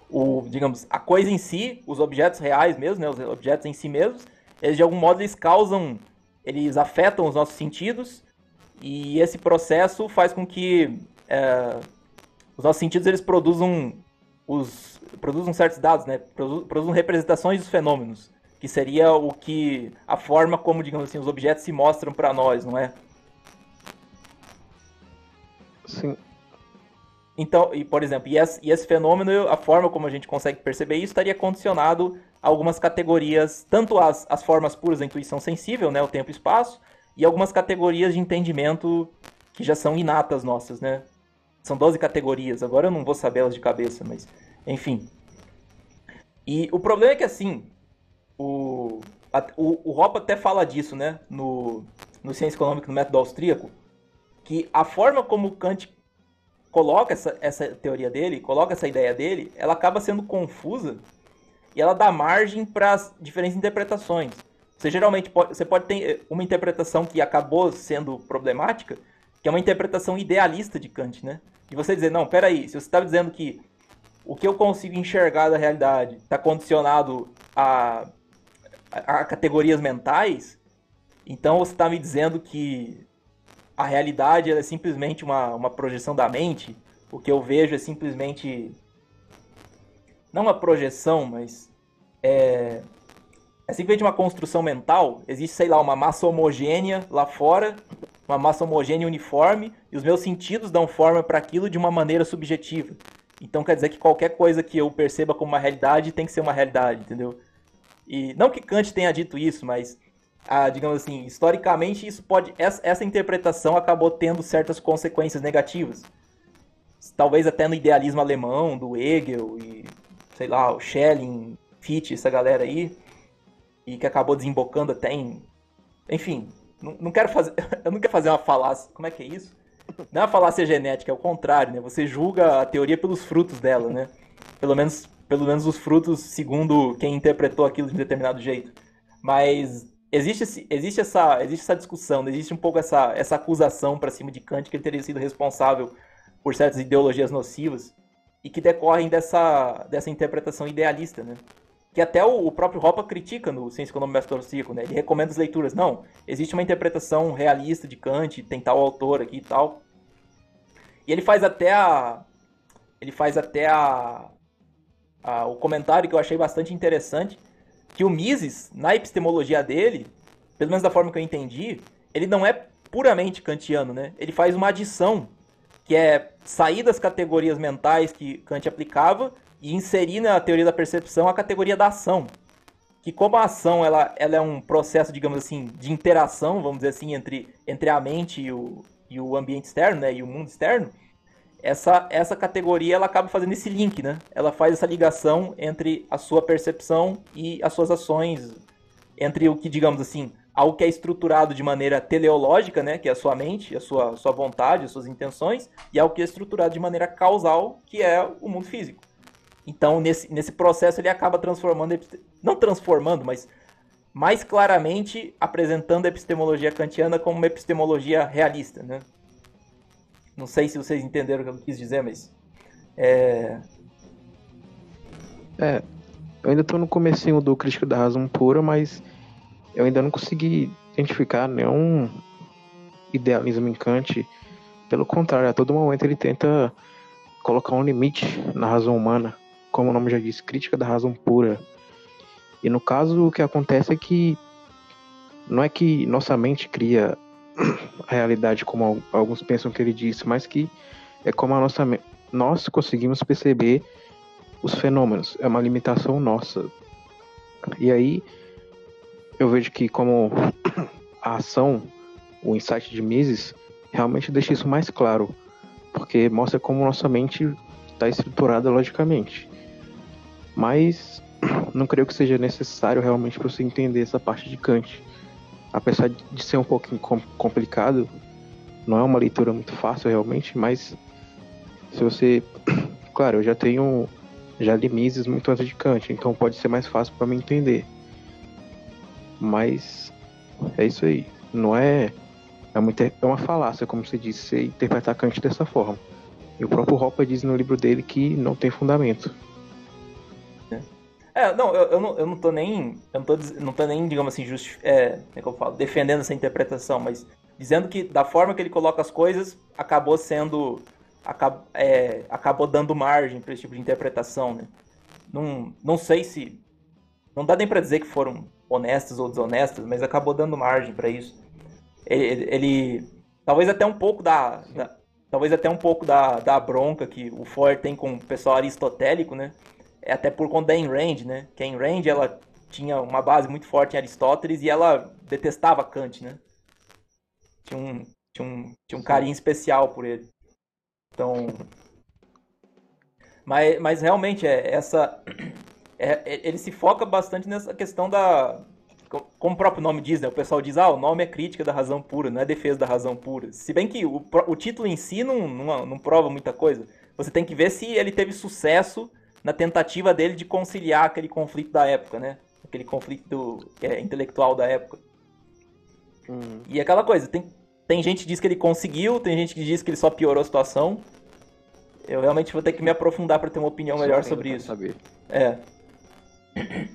O, digamos, a coisa em si, os objetos reais mesmo, né? Os objetos em si mesmos, eles de algum modo eles causam, eles afetam os nossos sentidos, E esse processo faz com que é, os nossos sentidos eles produzam os produzam certos dados, né? Produzam representações dos fenômenos, que seria o que a forma como, digamos assim, os objetos se mostram para nós, não é? Sim. Então, e por exemplo, e esse, e esse, fenômeno, a forma como a gente consegue perceber isso, estaria condicionado a algumas categorias, tanto as, as formas puras da intuição sensível, né, o tempo e espaço, e algumas categorias de entendimento que já são inatas nossas, né? São 12 categorias, agora eu não vou saber elas de cabeça, mas enfim. E o problema é que assim, o, a, o, o Hopper até fala disso, né, no, no Ciência Econômica, no Método Austríaco, que a forma como Kant coloca essa, essa teoria dele, coloca essa ideia dele, ela acaba sendo confusa e ela dá margem para diferentes interpretações. Você geralmente pode, você pode ter eh, uma interpretação que acabou sendo problemática, que é uma interpretação idealista de Kant, né? E você dizer, não, peraí, se você está dizendo que o que eu consigo enxergar da realidade está condicionado a, a, a, categorias mentais, então você está me dizendo que a realidade é simplesmente uma, uma projeção da mente, o que eu vejo é simplesmente não uma projeção, mas é, é simplesmente uma construção mental. Existe, sei lá, uma massa homogênea lá fora, uma massa homogênea uniforme, e os meus sentidos dão forma para aquilo de uma maneira subjetiva. Então quer dizer que qualquer coisa que eu perceba como uma realidade tem que ser uma realidade, entendeu? E não que Kant tenha dito isso, mas ah, digamos assim, historicamente isso pode essa, essa interpretação acabou tendo certas consequências negativas. Talvez até no idealismo alemão do Hegel e sei lá, o Schelling, Fichte, essa galera aí, e que acabou desembocando até em. Enfim, não, não quero fazer. Eu não quero fazer uma falácia. Como é que é isso? Não é uma falácia genética, é o contrário, né? Você julga a teoria pelos frutos dela, né? Pelo menos, pelo menos os frutos segundo quem interpretou aquilo de um determinado jeito. Mas existe, existe, essa, existe essa discussão, existe um pouco essa, essa acusação para cima de Kant que ele teria sido responsável por certas ideologias nocivas e que decorrem dessa, dessa interpretação idealista, né? que até o, o próprio Hoppe critica no Ciência Econômica Metodológica, né? Ele recomenda as leituras. Não, existe uma interpretação realista de Kant, tem tal autor aqui e tal. E ele faz até a ele faz até a, a, o comentário que eu achei bastante interessante, que o Mises, na epistemologia dele, pelo menos da forma que eu entendi, ele não é puramente kantiano, né? Ele faz uma adição, que é sair das categorias mentais que Kant aplicava e inserir na teoria da percepção a categoria da ação. Que como a ação ela, ela é um processo, digamos assim, de interação, vamos dizer assim, entre, entre a mente e o, e o ambiente externo, né, e o mundo externo, essa, essa categoria ela acaba fazendo esse link, né? Ela faz essa ligação entre a sua percepção e as suas ações, entre o que, digamos assim, algo que é estruturado de maneira teleológica, né, que é a sua mente, a sua, sua vontade, as suas intenções, e algo que é estruturado de maneira causal, que é o mundo físico. Então, nesse, nesse processo, ele acaba transformando, não transformando, mas mais claramente apresentando a epistemologia kantiana como uma epistemologia realista, né? Não sei se vocês entenderam o que eu quis dizer, mas... É, é eu ainda estou no comecinho do Crítico da Razão Pura, mas eu ainda não consegui identificar nenhum idealismo em Kant. Pelo contrário, a todo momento ele tenta colocar um limite na razão humana como o nome já diz, crítica da razão pura. E no caso, o que acontece é que não é que nossa mente cria a realidade como alguns pensam que ele disse, mas que é como a nossa nós conseguimos perceber os fenômenos, é uma limitação nossa. E aí eu vejo que como a ação, o insight de Mises realmente deixa isso mais claro, porque mostra como nossa mente está estruturada logicamente. Mas não creio que seja necessário realmente para você entender essa parte de Kant. Apesar de ser um pouquinho complicado, não é uma leitura muito fácil realmente, mas se você. Claro, eu já tenho. Já li Mises muito antes de Kant, então pode ser mais fácil para me entender. Mas é isso aí. Não é. É uma, é uma falácia, como você disse, interpretar Kant dessa forma. E o próprio Hopper diz no livro dele que não tem fundamento. É, não, eu, eu, não, eu não tô nem. Eu não tô, não tô nem, digamos assim, justi é, é que eu falo, defendendo essa interpretação, mas dizendo que da forma que ele coloca as coisas, acabou sendo. Acab, é, acabou dando margem para esse tipo de interpretação, né? Não, não sei se. Não dá nem para dizer que foram honestas ou desonestas, mas acabou dando margem para isso. Ele, ele, Talvez até um pouco da. da talvez até um pouco da, da bronca que o Ford tem com o pessoal aristotélico, né? É até por conta da Ayn Rand, né? Que a Ayn Rand, ela tinha uma base muito forte em Aristóteles e ela detestava Kant, né? Tinha um, tinha um, tinha um carinho especial por ele. Então. Mas, mas realmente, é, essa. É, é, ele se foca bastante nessa questão da. Como o próprio nome diz, né? O pessoal diz, ah, o nome é crítica da razão pura, não é defesa da razão pura. Se bem que o, o título em si não, não, não prova muita coisa. Você tem que ver se ele teve sucesso na tentativa dele de conciliar aquele conflito da época, né? Aquele conflito é, intelectual da época. Hum. E aquela coisa, tem, tem gente que diz que ele conseguiu, tem gente que diz que ele só piorou a situação. Eu realmente vou ter que me aprofundar para ter uma opinião melhor sobre isso. Saber. É.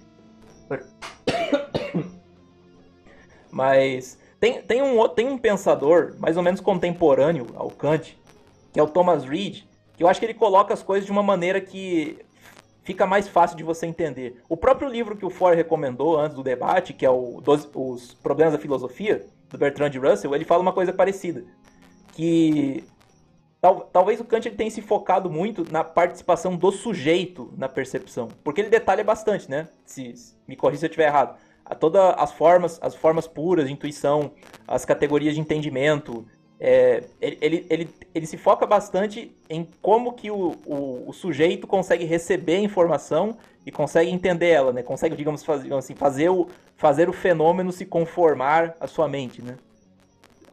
Mas tem, tem, um, tem um pensador mais ou menos contemporâneo ao Kant, que é o Thomas Reid, que eu acho que ele coloca as coisas de uma maneira que fica mais fácil de você entender. O próprio livro que o Ford recomendou antes do debate, que é o dos, Os Problemas da Filosofia, do Bertrand Russell, ele fala uma coisa parecida. Que tal, talvez o Kant ele tenha se focado muito na participação do sujeito na percepção. Porque ele detalha bastante, né? Se, se me corrija se eu estiver errado. A todas as formas, as formas puras de intuição, as categorias de entendimento, é, ele, ele, ele, ele, se foca bastante em como que o, o, o, sujeito consegue receber a informação e consegue entender ela, né? Consegue, digamos, faz, digamos assim, fazer o, fazer o fenômeno se conformar à sua mente, né?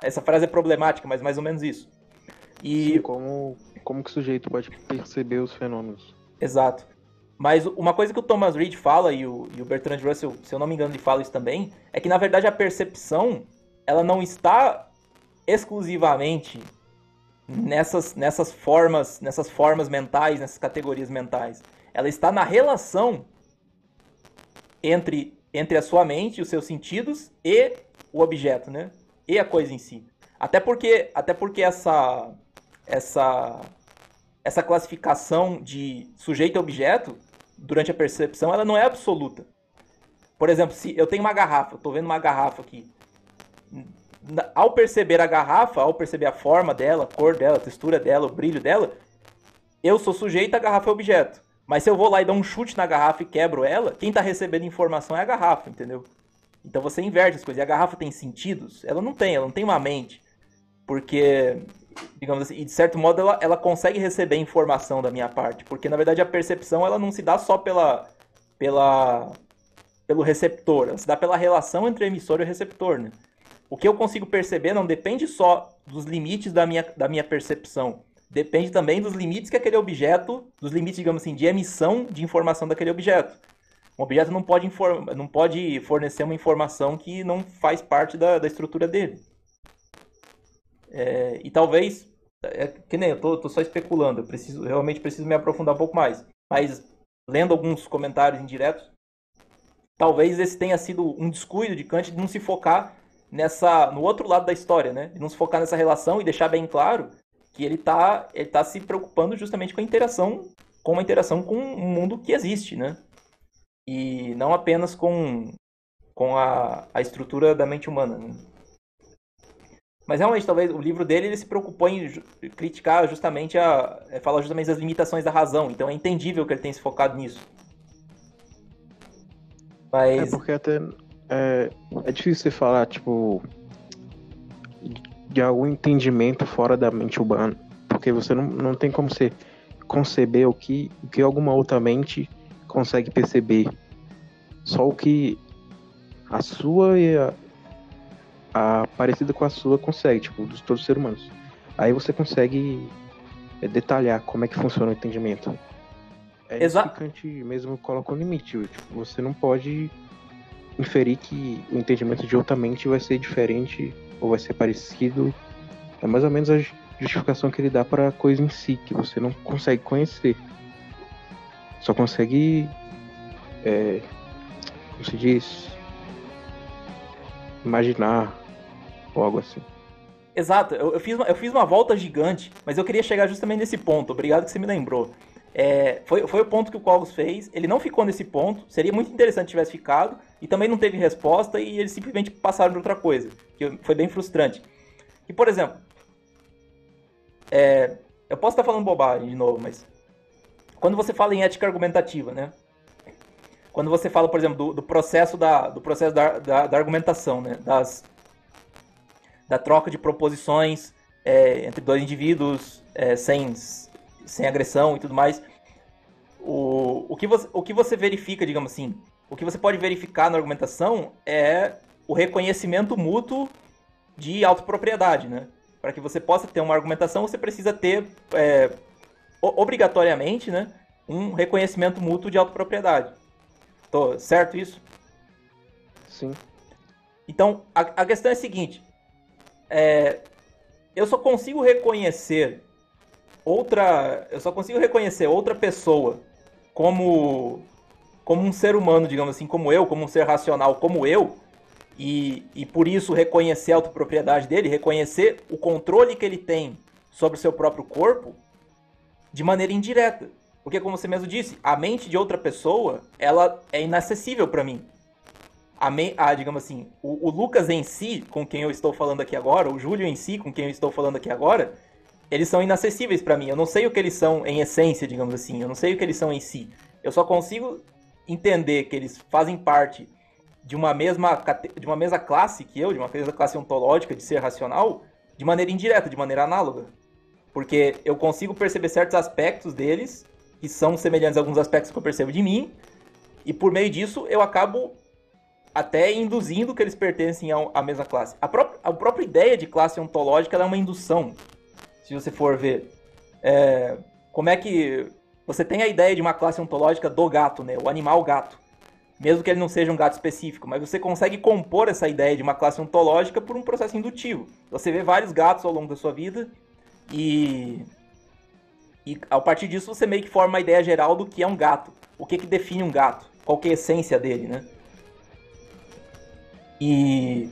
Essa frase é problemática, mas mais ou menos isso. E... Sim, como, como que o sujeito pode perceber os fenômenos. Exato. Mas uma coisa que o Thomas Reid fala, e o, e o Bertrand Russell, se eu não me engano, ele fala isso também, é que na verdade a percepção ela não está exclusivamente nessas, nessas formas, nessas formas mentais, nessas categorias mentais. Ela está na relação entre, entre a sua mente, os seus sentidos e o objeto, né? E a coisa em si. Até porque, até porque essa, essa, essa classificação de sujeito e objeto durante a percepção, ela não é absoluta. Por exemplo, se eu tenho uma garrafa, estou vendo uma garrafa aqui ao perceber a garrafa, ao perceber a forma dela, a cor dela, a textura dela, o brilho dela, eu sou sujeito, a garrafa é objeto. Mas se eu vou lá e dar um chute na garrafa e quebro ela, quem está recebendo informação é a garrafa, entendeu? Então você inverte as coisas. E a garrafa tem sentidos? Ela não tem, ela não tem uma mente. Porque, digamos assim, e de certo modo ela, ela consegue receber informação da minha parte. Porque na verdade a percepção ela não se dá só pela, pela, pelo receptor, ela se dá pela relação entre emissor e receptor, né? O que eu consigo perceber não depende só dos limites da minha, da minha percepção. Depende também dos limites que aquele objeto, dos limites, digamos assim, de emissão de informação daquele objeto. Um objeto não pode, não pode fornecer uma informação que não faz parte da, da estrutura dele. É, e talvez, é, que nem eu tô, tô só especulando, eu preciso, realmente preciso me aprofundar um pouco mais. Mas, lendo alguns comentários indiretos, talvez esse tenha sido um descuido de Kant de não se focar nessa no outro lado da história, né? E não se focar nessa relação e deixar bem claro que ele tá, ele tá se preocupando justamente com a interação, com uma interação com um mundo que existe, né? E não apenas com, com a, a estrutura da mente humana. Né? Mas realmente, talvez o livro dele ele se preocupou em criticar justamente a. É, falar justamente das limitações da razão. Então é entendível que ele tenha se focado nisso. Mas... É porque até é, é difícil você falar, tipo, de algum entendimento fora da mente humana, porque você não, não tem como você conceber o que, o que alguma outra mente consegue perceber. Só o que a sua e a, a parecida com a sua consegue, tipo, dos todos os seres humanos. Aí você consegue é, detalhar como é que funciona o entendimento. É Exato. isso que Kant mesmo coloca um limite. Tipo, você não pode inferir que o entendimento de outra mente vai ser diferente ou vai ser parecido. É mais ou menos a justificação que ele dá para a coisa em si, que você não consegue conhecer. Só consegue. É, como se diz? Imaginar ou algo assim. Exato, eu, eu, fiz eu fiz uma volta gigante, mas eu queria chegar justamente nesse ponto. Obrigado que você me lembrou. É, foi, foi o ponto que o Cogos fez. Ele não ficou nesse ponto. Seria muito interessante se tivesse ficado. E também não teve resposta e eles simplesmente passaram para outra coisa. Que foi bem frustrante. E, por exemplo, é, eu posso estar falando bobagem de novo, mas quando você fala em ética argumentativa, né? Quando você fala, por exemplo, do, do processo, da, do processo da, da, da, argumentação, né? Das, da troca de proposições é, entre dois indivíduos é, sem, sem agressão e tudo mais. O, o, que você, o que você verifica, digamos assim, o que você pode verificar na argumentação é o reconhecimento mútuo de autopropriedade, né? Para que você possa ter uma argumentação, você precisa ter é, obrigatoriamente, né, um reconhecimento mútuo de autopropriedade. Tô certo isso? Sim. Então, a, a questão é a seguinte: é, eu só consigo reconhecer outra, eu só consigo reconhecer outra pessoa como como um ser humano, digamos assim, como eu, como um ser racional, como eu, e, e por isso reconhecer a autopropriedade dele, reconhecer o controle que ele tem sobre o seu próprio corpo, de maneira indireta. Porque, como você mesmo disse, a mente de outra pessoa, ela é inacessível para mim. A, me, a, digamos assim, o, o, Lucas em si, com quem eu estou falando aqui agora, o Júlio em si, com quem eu estou falando aqui agora, eles são inacessíveis para mim. Eu não sei o que eles são em essência, digamos assim. Eu não sei o que eles são em si. Eu só consigo entender que eles fazem parte de uma mesma de uma mesma classe que eu, de uma mesma classe ontológica de ser racional, de maneira indireta, de maneira análoga. Porque eu consigo perceber certos aspectos deles, que são semelhantes a alguns aspectos que eu percebo de mim, e por meio disso eu acabo até induzindo que eles pertencem à mesma classe. A, pró a própria ideia de classe ontológica é uma indução, se você for ver. É, como é que você tem a ideia de uma classe ontológica do gato, né? O animal gato. Mesmo que ele não seja um gato específico, mas você consegue compor essa ideia de uma classe ontológica por um processo indutivo. Você vê vários gatos ao longo da sua vida e, e a partir disso você meio que forma uma ideia geral do que é um gato. O que, que define um gato? Qual que é a essência dele, né? E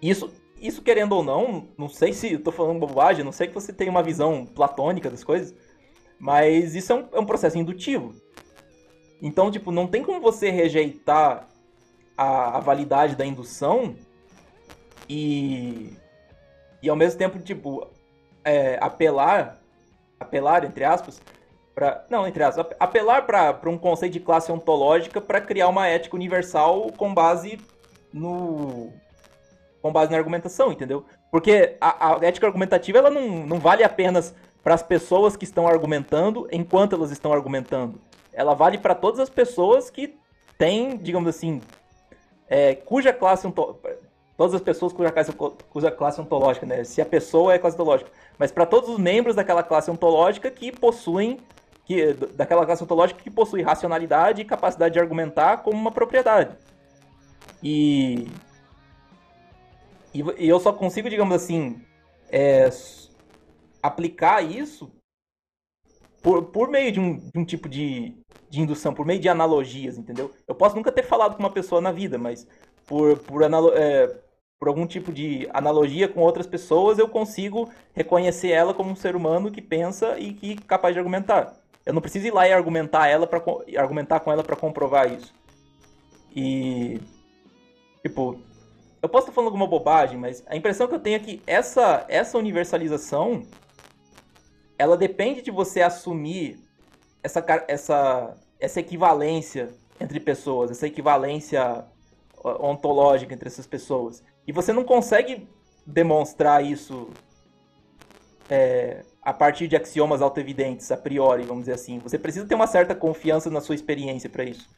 isso, isso querendo ou não, não sei se estou falando bobagem, não sei que você tem uma visão platônica das coisas, mas isso é um, é um processo indutivo. Então, tipo, não tem como você rejeitar a, a validade da indução e, e ao mesmo tempo, tipo, é, apelar, apelar, entre aspas, para não, entre aspas, apelar para um conceito de classe ontológica para criar uma ética universal com base no com base na argumentação, entendeu? Porque a, a ética argumentativa ela não, não vale apenas para as pessoas que estão argumentando enquanto elas estão argumentando. Ela vale para todas as pessoas que têm, digamos assim, é, cuja classe todas as pessoas cuja classe, cuja classe ontológica, né? Se a pessoa é classe ontológica, mas para todos os membros daquela classe ontológica que possuem que daquela classe ontológica que possui racionalidade e capacidade de argumentar como uma propriedade. E e, eu só consigo, digamos assim, é, aplicar isso por, por meio de um, de um tipo de, de indução, por meio de analogias, entendeu? Eu posso nunca ter falado com uma pessoa na vida, mas por, por, é, por algum tipo de analogia com outras pessoas, eu consigo reconhecer ela como um ser humano que pensa e que é capaz de argumentar. Eu não preciso ir lá e argumentar ela para argumentar com ela para comprovar isso. E tipo, eu posso estar falando alguma bobagem, mas a impressão que eu tenho é que essa essa universalização ela depende de você assumir essa, essa, essa equivalência entre pessoas, essa equivalência ontológica entre essas pessoas. E você não consegue demonstrar isso é, a partir de axiomas autoevidentes, a priori, vamos dizer assim. Você precisa ter uma certa confiança na sua experiência para isso.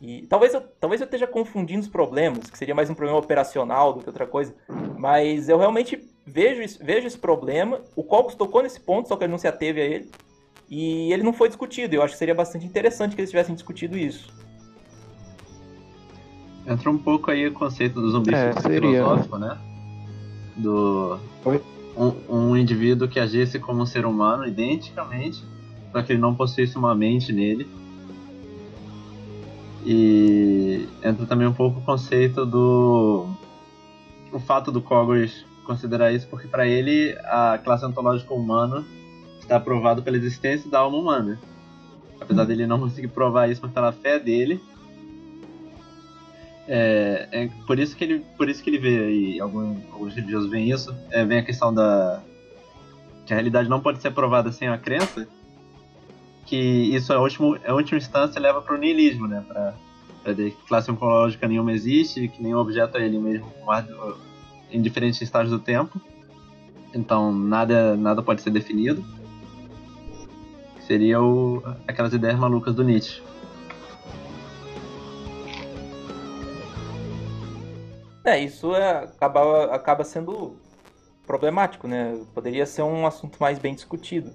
E talvez eu, talvez eu esteja confundindo os problemas, que seria mais um problema operacional do que outra coisa, mas eu realmente vejo, vejo esse problema. O Cogos tocou nesse ponto, só que ele não se ateve a ele, e ele não foi discutido. Eu acho que seria bastante interessante que eles tivessem discutido isso. Entra um pouco aí o conceito do zumbi é, filosófico, né? Do. Um, um indivíduo que agisse como um ser humano identicamente, só que ele não possuísse uma mente nele e entra também um pouco o conceito do. O fato do Cogos considerar isso porque para ele a classe ontológica humana está provada pela existência da alma humana. Apesar dele não conseguir provar isso, mas pela fé dele, é, é, por isso que ele por isso que ele vê e alguns, alguns religiosos veem isso é, vem a questão da que a realidade não pode ser provada sem a crença que isso é a última a última instância leva para o niilismo né para que classe ontológica nenhuma existe que nenhum objeto é ele mesmo em diferentes estágios do tempo então nada nada pode ser definido seria o, aquelas ideias malucas do Nietzsche É, isso é, acaba, acaba sendo problemático, né? Poderia ser um assunto mais bem discutido.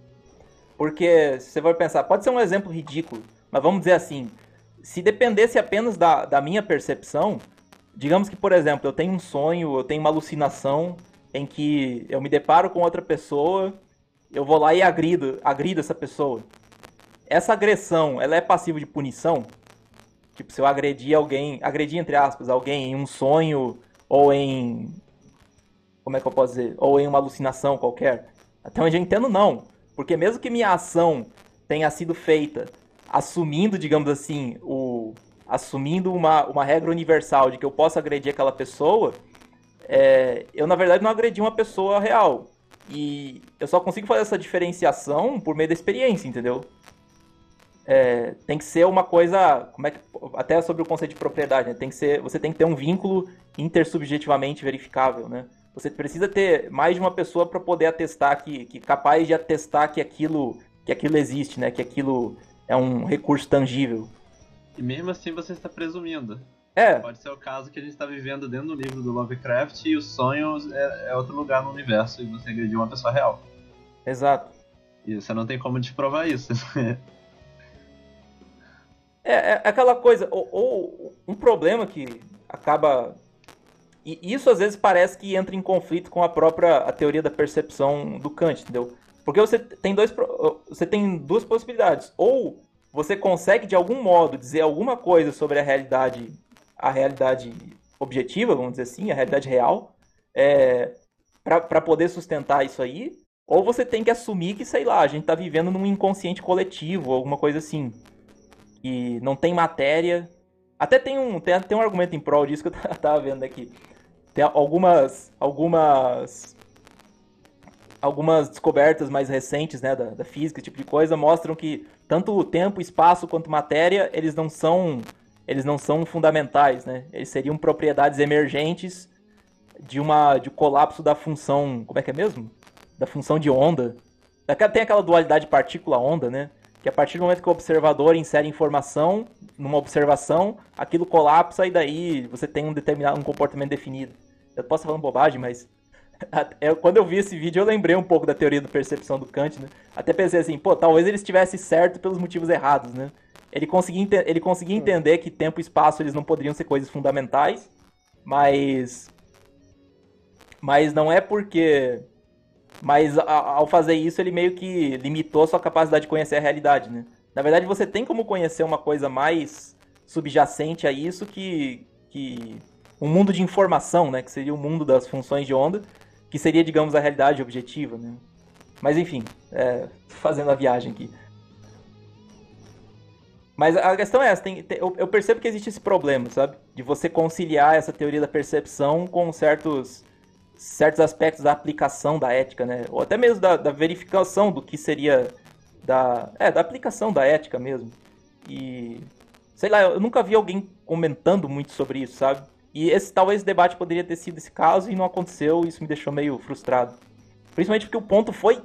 Porque, se você for pensar, pode ser um exemplo ridículo, mas vamos dizer assim, se dependesse apenas da, da minha percepção, digamos que, por exemplo, eu tenho um sonho, eu tenho uma alucinação em que eu me deparo com outra pessoa, eu vou lá e agrido, agrido essa pessoa. Essa agressão, ela é passiva de punição? Tipo, se eu agredir alguém, agredir entre aspas, alguém em um sonho ou em. Como é que eu posso dizer? Ou em uma alucinação qualquer. Até onde eu entendo, não. Porque mesmo que minha ação tenha sido feita assumindo, digamos assim, o. Assumindo uma, uma regra universal de que eu posso agredir aquela pessoa, é, eu na verdade não agredi uma pessoa real. E eu só consigo fazer essa diferenciação por meio da experiência, entendeu? é, tem que ser uma coisa, como é que, até sobre o conceito de propriedade, né? tem que ser, você tem que ter um vínculo intersubjetivamente verificável, né? Você precisa ter mais de uma pessoa para poder atestar que, que capaz de atestar que aquilo, que aquilo existe, né? Que aquilo é um recurso tangível. E mesmo assim você está presumindo. É. Pode ser o caso que a gente está vivendo dentro do livro do Lovecraft e o sonho é, é outro lugar no universo e você agrediu uma pessoa real. Exato. E você não tem como desprovar isso. É, é aquela coisa, ou, ou, um problema que acaba. E isso às vezes parece que entra em conflito com a própria a teoria da percepção do Kant, entendeu? Porque você tem, dois, você tem duas possibilidades. Ou você consegue de algum modo dizer alguma coisa sobre a realidade, a realidade objetiva, vamos dizer assim, a realidade real, é, para poder sustentar isso aí. Ou você tem que assumir que, sei lá, a gente está vivendo num inconsciente coletivo, alguma coisa assim e não tem matéria. Até tem um, tem, tem um argumento em prol disso que eu tava vendo aqui. Tem algumas. algumas. Algumas descobertas mais recentes né, da, da física, esse tipo de coisa, mostram que tanto o tempo, espaço quanto matéria, eles não são. Eles não são fundamentais, né? Eles seriam propriedades emergentes de uma de colapso da função, como é que é mesmo? Da função de onda. Tem aquela dualidade partícula-onda, né? Que a partir do momento que o observador insere informação numa observação, aquilo colapsa e daí você tem um determinado um comportamento definido. Eu posso estar falando bobagem, mas eu, quando eu vi esse vídeo eu lembrei um pouco da teoria da percepção do Kant, né? Até pensei assim, pô, talvez ele estivesse certo pelos motivos errados, né? Ele conseguia, ele conseguia entender que tempo e espaço eles não poderiam ser coisas fundamentais, mas mas não é porque mas a, ao fazer isso, ele meio que limitou a sua capacidade de conhecer a realidade, né? Na verdade, você tem como conhecer uma coisa mais subjacente a isso que, que um mundo de informação, né? Que seria o mundo das funções de onda, que seria, digamos, a realidade objetiva, né? Mas enfim, é, fazendo a viagem aqui. Mas a questão é essa, tem, tem, eu, eu percebo que existe esse problema, sabe? De você conciliar essa teoria da percepção com certos certos aspectos da aplicação da ética, né? Ou até mesmo da, da, verificação do que seria da, é, da aplicação da ética mesmo. E sei lá, eu nunca vi alguém comentando muito sobre isso, sabe? E esse talvez esse debate poderia ter sido esse caso e não aconteceu, e isso me deixou meio frustrado. Principalmente porque o ponto foi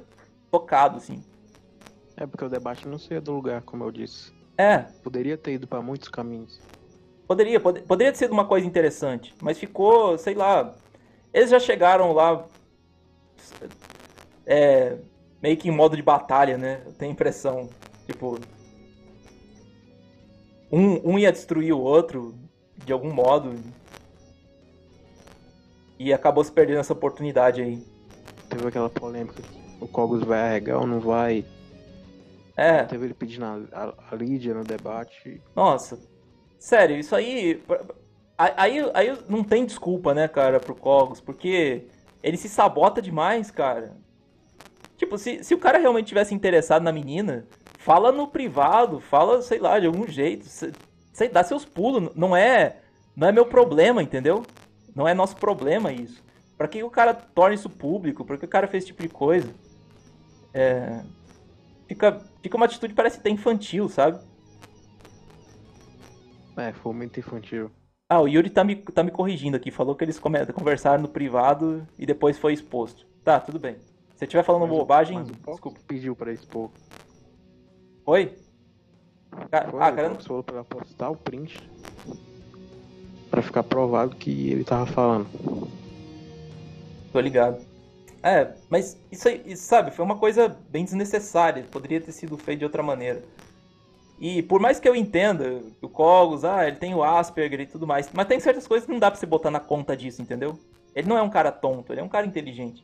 tocado, assim. É porque o debate não seria do lugar, como eu disse. É. Poderia ter ido para muitos caminhos. Poderia, pod poderia ter sido uma coisa interessante, mas ficou, sei lá, eles já chegaram lá é, meio que em modo de batalha, né? Eu tenho a impressão. Tipo. Um, um ia destruir o outro de algum modo. E acabou se perdendo essa oportunidade aí. Teve aquela polêmica. O Cogos vai arregar ou não vai? É. Teve ele pedindo a, a, a Lídia no debate. Nossa. Sério, isso aí. Aí, aí não tem desculpa, né, cara, pro Cogos, porque ele se sabota demais, cara. Tipo, se, se o cara realmente tivesse interessado na menina, fala no privado, fala, sei lá, de algum jeito. Sei, dá seus pulos. Não é, não é meu problema, entendeu? Não é nosso problema isso. Pra que o cara torna isso público? Por que o cara fez esse tipo de coisa? É... Fica, fica uma atitude parece até infantil, sabe? É, foi muito infantil. Ah, o Yuri tá me, tá me corrigindo aqui. Falou que eles conversaram no privado e depois foi exposto. Tá, tudo bem. Se você estiver falando Mas bobagem, mas desculpa. pediu pra expor. Oi? Ca- Foi, ah, cara, falou pra postar o print. Pra ficar provado que ele tava falando. Tô ligado. É, mas isso aí, sabe, foi uma coisa bem desnecessária. Poderia ter sido feito de outra maneira. E por mais que eu entenda o Cogos, ah, ele tem o Asperger e tudo mais, mas tem certas coisas que não dá pra você botar na conta disso, entendeu? Ele não é um cara tonto, ele é um cara inteligente.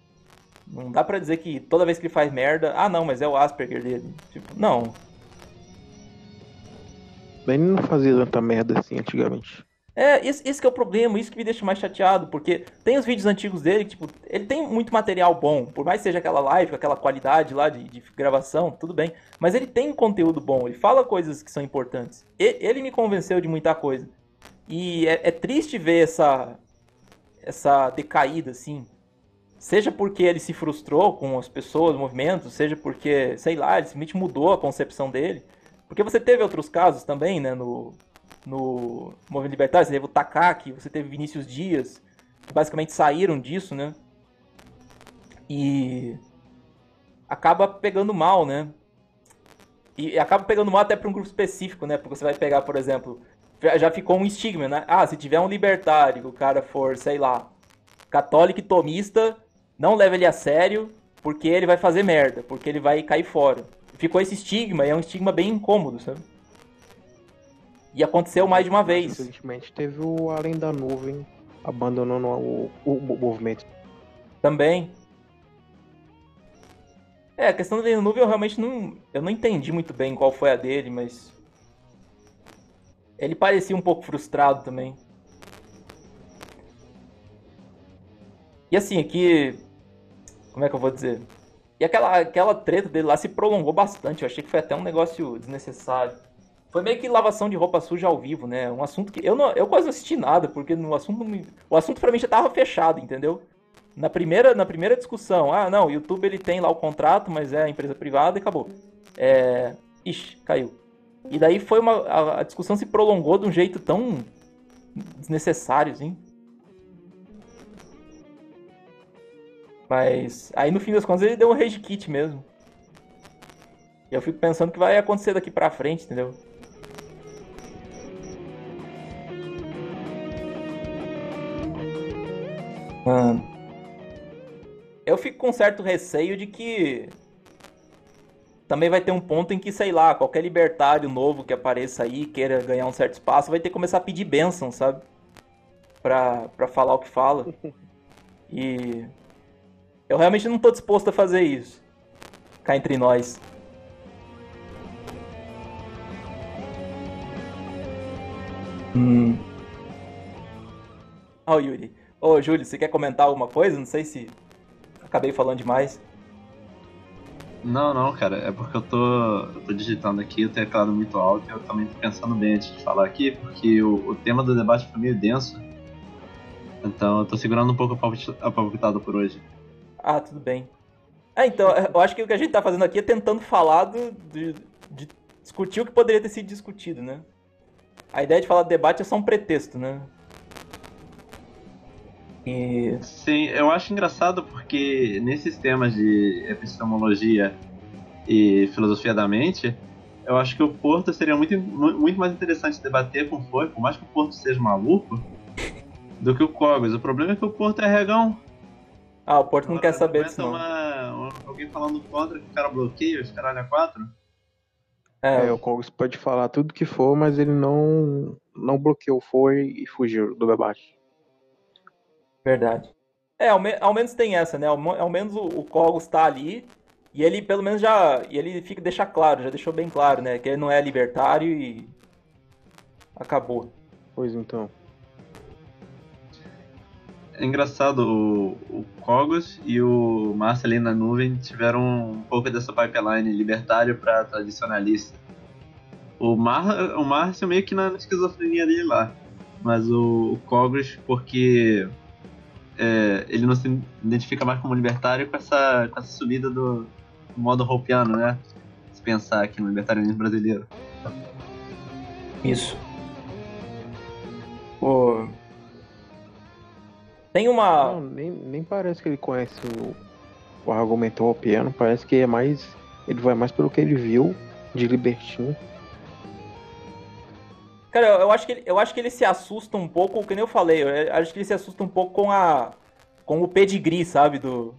Não dá pra dizer que toda vez que ele faz merda, ah não, mas é o Asperger dele. Tipo, não. Ele não fazia tanta merda assim antigamente. É, esse, esse é o problema, isso que me deixa mais chateado, porque tem os vídeos antigos dele, tipo, ele tem muito material bom, por mais que seja aquela live, com aquela qualidade lá de, de gravação, tudo bem, mas ele tem conteúdo bom, ele fala coisas que são importantes. E- ele me convenceu de muita coisa. E é, é triste ver essa, essa decaída, assim. Seja porque ele se frustrou com as pessoas, movimentos, seja porque, sei lá, ele simplesmente mudou a concepção dele. Porque você teve outros casos também, né, no, no movimento libertário, você teve o Takaki, você teve Vinícius Dias, que basicamente saíram disso, né? E acaba pegando mal, né? E acaba pegando mal até para um grupo específico, né? Porque você vai pegar, por exemplo, já- ficou um estigma, né? Ah, se tiver um libertário, o cara for, sei lá, católico e tomista, não leva ele a sério, porque ele vai fazer merda, porque ele vai cair fora. Ficou esse estigma, e é um estigma bem incômodo, sabe? E aconteceu mais de uma vez. Recentemente teve o Além da Nuvem abandonando o, o, o movimento. Também. É, a questão da nuvem eu realmente não. Eu não entendi muito bem qual foi a dele, mas. Ele parecia um pouco frustrado também. E assim, aqui. Como é que eu vou dizer? E aquela, aquela treta dele lá se prolongou bastante. Eu achei que foi até um negócio desnecessário. Foi meio que lavação de roupa suja ao vivo, né? Um assunto que. Eu, não, eu quase assisti nada, porque no assunto. O assunto pra mim já tava fechado, entendeu? Na primeira, na primeira discussão, ah, não, o YouTube ele tem lá o contrato, mas é empresa privada e acabou. É. Ixi, caiu. E daí foi uma. A, a discussão se prolongou de um jeito tão desnecessário, assim. Mas aí no fim das contas ele deu um rage kit mesmo. E eu fico pensando que vai acontecer daqui pra frente, entendeu? Ah, eu fico com certo receio de que também vai ter um ponto em que, sei lá, qualquer libertário novo que apareça aí, queira ganhar um certo espaço, vai ter que começar a pedir bênção, sabe? Pra, pra falar o que fala. E eu realmente não tô disposto a fazer isso. Cá entre nós. Hum. Ó, o Yuri. Ô, Júlio, você quer comentar alguma coisa? Não sei se acabei falando demais. Não, não, cara, é porque eu tô, eu tô digitando aqui o teclado muito alto e eu também tô pensando bem antes de falar aqui, porque o, o tema do debate foi meio denso. Então eu tô segurando um pouco a palpit- a palpitada por hoje. Ah, tudo bem. É, então, eu acho que o que a gente tá fazendo aqui é tentando falar do, de, de discutir o que poderia ter sido discutido, né? A ideia de falar do debate é só um pretexto, né? E. Sim, eu acho engraçado porque nesses temas de epistemologia e filosofia da mente, eu acho que o Porto seria muito, mu- muito mais interessante debater com o Foi, por mais que o Porto seja maluco, do que o Cogos. O problema é que o Porto é regão. Ah, o Porto não quer saber disso, uma- uma- alguém falando contra que o cara bloqueia, os caralho a quatro. É, É, o Kogos pode falar tudo que for, mas ele não, não bloqueou, foi e fugiu do debate. Verdade. É, ao, me- ao menos tem essa, né? Ao, ao menos o, o Cogos tá ali e ele pelo menos já. E ele fica, deixa claro, já deixou bem claro, né? Que ele não é libertário e. Acabou. Pois então. é engraçado, o, o Cogos e o Márcio ali na nuvem tiveram um pouco dessa pipeline libertário para tradicionalista. O, Mar, o Márcio meio que na esquizofrenia dele lá, mas o, o Cogos porque é, ele não se identifica mais como libertário com essa, com essa subida do, do modo roupiano, né? Se pensar aqui no libertarianismo brasileiro. Isso. O... Tem uma. Não, nem, nem parece que ele conhece o, o argumento roupiano, parece que é mais. Ele vai mais pelo que ele viu de libertino. Cara, eu, acho que ele, eu acho que ele se assusta um pouco, que nem eu falei, eu acho que ele se assusta um pouco com a. com o pedigree, sabe, do,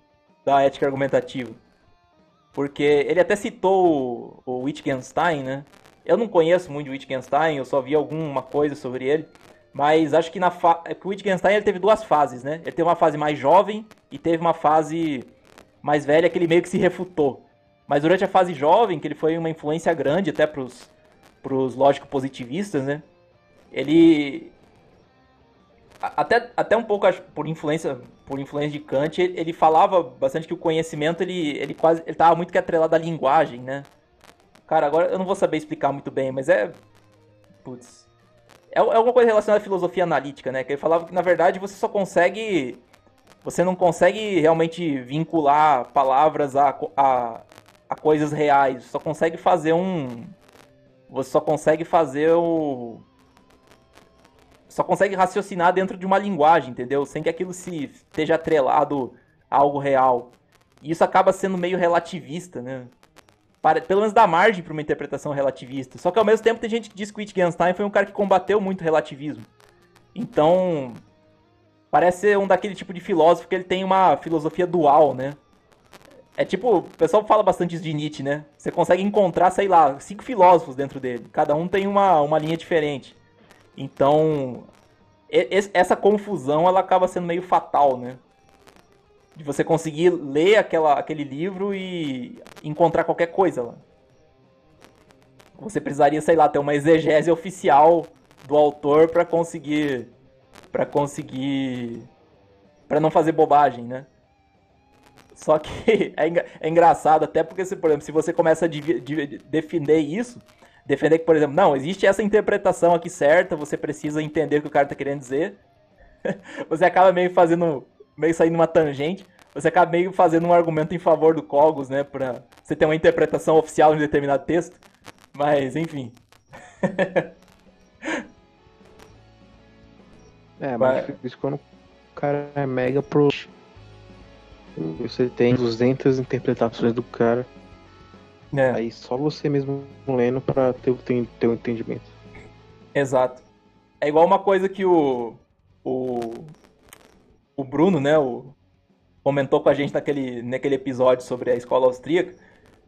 da ética argumentativa. Porque ele até citou o, o Wittgenstein, né? Eu não conheço muito o Wittgenstein, eu só vi alguma coisa sobre ele. Mas acho que na fa... É o Wittgenstein ele teve duas fases, né? Ele teve uma fase mais jovem e teve uma fase mais velha que ele meio que se refutou. Mas durante a fase jovem, que ele foi uma influência grande até pros, pros lógico-positivistas, né? Ele... Até, até um pouco por influência por influência de Kant, ele falava bastante que o conhecimento ele, ele quase ele tava muito que atrelado à linguagem, né? Cara, agora eu não vou saber explicar muito bem, mas é putz, é, é alguma coisa relacionada à filosofia analítica, né? Que ele falava que na verdade você só consegue. Você não consegue realmente vincular palavras a, a, a coisas reais. Só consegue fazer um. Você só consegue fazer o. Só consegue raciocinar dentro de uma linguagem, entendeu? Sem que aquilo se esteja atrelado a algo real. E isso acaba sendo meio relativista, né? para, pelo menos dá margem para uma interpretação relativista. Só que ao mesmo tempo tem gente que diz que Wittgenstein foi um cara que combateu muito relativismo. Então, parece ser um daquele tipo de filósofo que ele tem uma filosofia dual, né? É tipo, o pessoal fala bastante de Nietzsche, né? Você consegue encontrar, sei lá, cinco filósofos dentro dele. Cada um tem uma, uma linha diferente. Então, essa confusão ela acaba sendo meio fatal, né? de você conseguir ler aquela, aquele livro e encontrar qualquer coisa lá. Você precisaria, sei lá, ter uma exegese oficial do autor para conseguir para conseguir para não fazer bobagem, né? Só que é, é, engraçado até porque, se, por exemplo, se você começa a defender isso, defender que, por exemplo, não, existe essa interpretação aqui certa, você precisa entender o que o cara está querendo dizer, você acaba meio fazendo meio saindo uma tangente, você acaba meio fazendo um argumento em favor do Cogos, né? Pra você ter uma interpretação oficial de um determinado texto. Mas, enfim. é, mas Mas... isso quando o cara é mega pro. Você tem 200 interpretações do cara. É. Aí só você mesmo lendo pra ter, ter, ter um entendimento. Exato. É igual uma coisa que o. O o Bruno, né, o, comentou com a gente naquele, naquele episódio sobre a escola austríaca,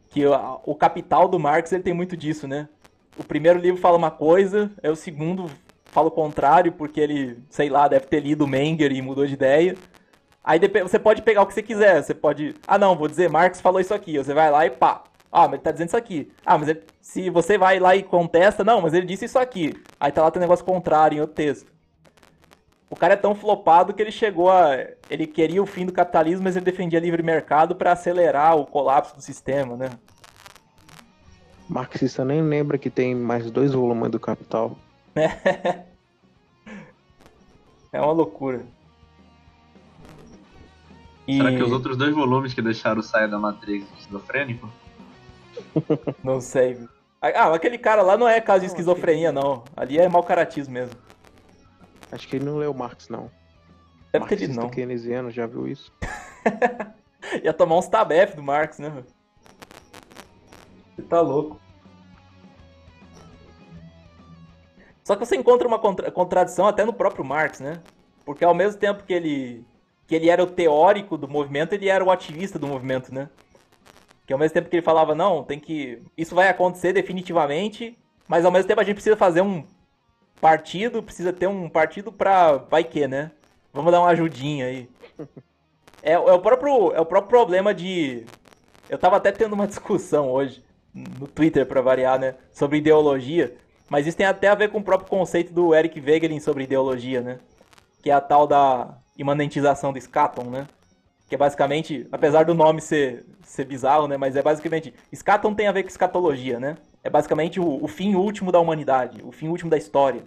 que o, o Capital do Marx ele tem muito disso, né? O primeiro livro fala uma coisa, é o segundo fala o contrário, porque ele, sei lá, deve ter lido Menger e mudou de ideia. Aí você pode pegar o que você quiser, você pode... Ah, não, vou dizer, Marx falou isso aqui. Você vai lá e pá. Ah, mas ele tá dizendo isso aqui. Ah, mas ele... se você vai lá e contesta, não, mas ele disse isso aqui. Aí tá lá tem um negócio contrário em outro texto. O cara é tão flopado que ele chegou a. Ele queria o fim do capitalismo, mas ele defendia livre mercado para acelerar o colapso do sistema, né? Marxista nem lembra que tem mais dois volumes do Capital. É, é uma loucura. E... Será que os outros dois volumes que deixaram sair da Matrix esquizofrênico? Não sei. Ah, aquele cara lá não é caso de esquizofrenia, não. Ali é mau caratismo mesmo. Acho que ele não leu Marx, não. É porque ele não. keynesiano, já viu isso? Ia tomar uns tabef do Marx, né? Você tá louco. Só que você encontra uma contra contradição até no próprio Marx, né? Porque ao mesmo tempo que ele, que ele era o teórico do movimento, ele era o ativista do movimento, né? Que ao mesmo tempo que ele falava, não, tem que. Isso vai acontecer definitivamente, mas ao mesmo tempo a gente precisa fazer um partido precisa ter um partido pra vai que, né? Vamos dar uma ajudinha aí. É, é, o próprio, é o próprio problema de. Eu tava até tendo uma discussão hoje, no Twitter para variar, né? Sobre ideologia. Mas isso tem até a ver com o próprio conceito do Eric Wegelin sobre ideologia, né? Que é a tal da, imanentização do Scaton, né? Que é basicamente, apesar do nome ser, ser bizarro, né? Mas é basicamente. Scaton tem a ver com escatologia, né? É basicamente o, o fim último da humanidade, o fim último da história.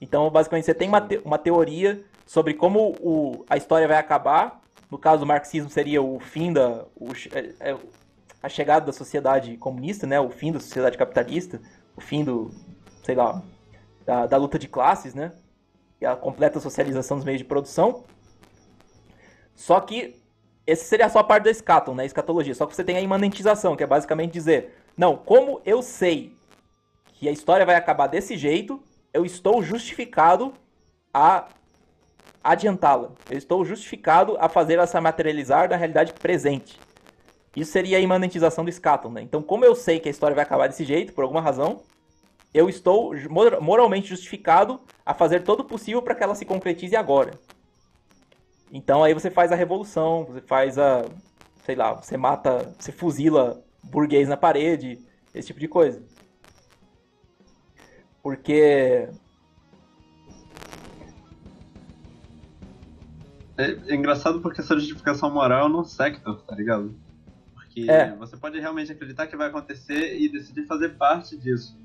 Então, basicamente, você tem uma, te uma teoria sobre como o, a história vai acabar. No caso do marxismo, seria o fim da. O, é, é, a chegada da sociedade comunista, né? O fim da sociedade capitalista, o fim do. sei lá. da, da luta de classes, né? E a completa socialização dos meios de produção. Só que esse seria só a parte da escaton, né? Escatologia. Só que você tem a imanentização, que é basicamente dizer, não, como eu sei que a história vai acabar desse jeito, eu estou justificado a adiantá-la. Eu estou justificado a fazer essa materializar da realidade presente. Isso seria a imanentização do escaton, né? Então, como eu sei que a história vai acabar desse jeito, por alguma razão, eu estou moralmente justificado a fazer todo o possível para que ela se concretize agora. Então aí você faz a revolução, você faz a. sei lá, você mata. você fuzila burguês na parede, esse tipo de coisa. Porque. É, é engraçado porque essa justificação moral no sector, tá ligado? Porque é. você pode realmente acreditar que vai acontecer e decidir fazer parte disso.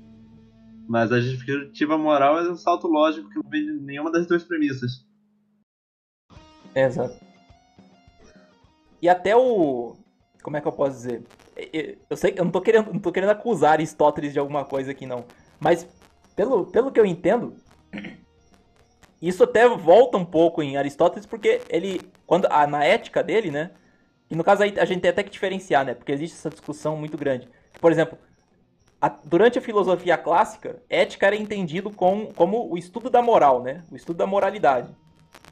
Mas a justificativa moral é um salto lógico que não vem de nenhuma das duas premissas. Exato. E até o. Como é que eu posso dizer? Eu sei eu não tô querendo, não tô querendo acusar Aristóteles de alguma coisa aqui, não. Mas, pelo, pelo que eu entendo, isso até volta um pouco em Aristóteles, porque ele. quando Na ética dele, né? E no caso aí a gente tem até que diferenciar, né? Porque existe essa discussão muito grande. Por exemplo, a, durante a filosofia clássica, ética era entendido com, como o estudo da moral, né? O estudo da moralidade.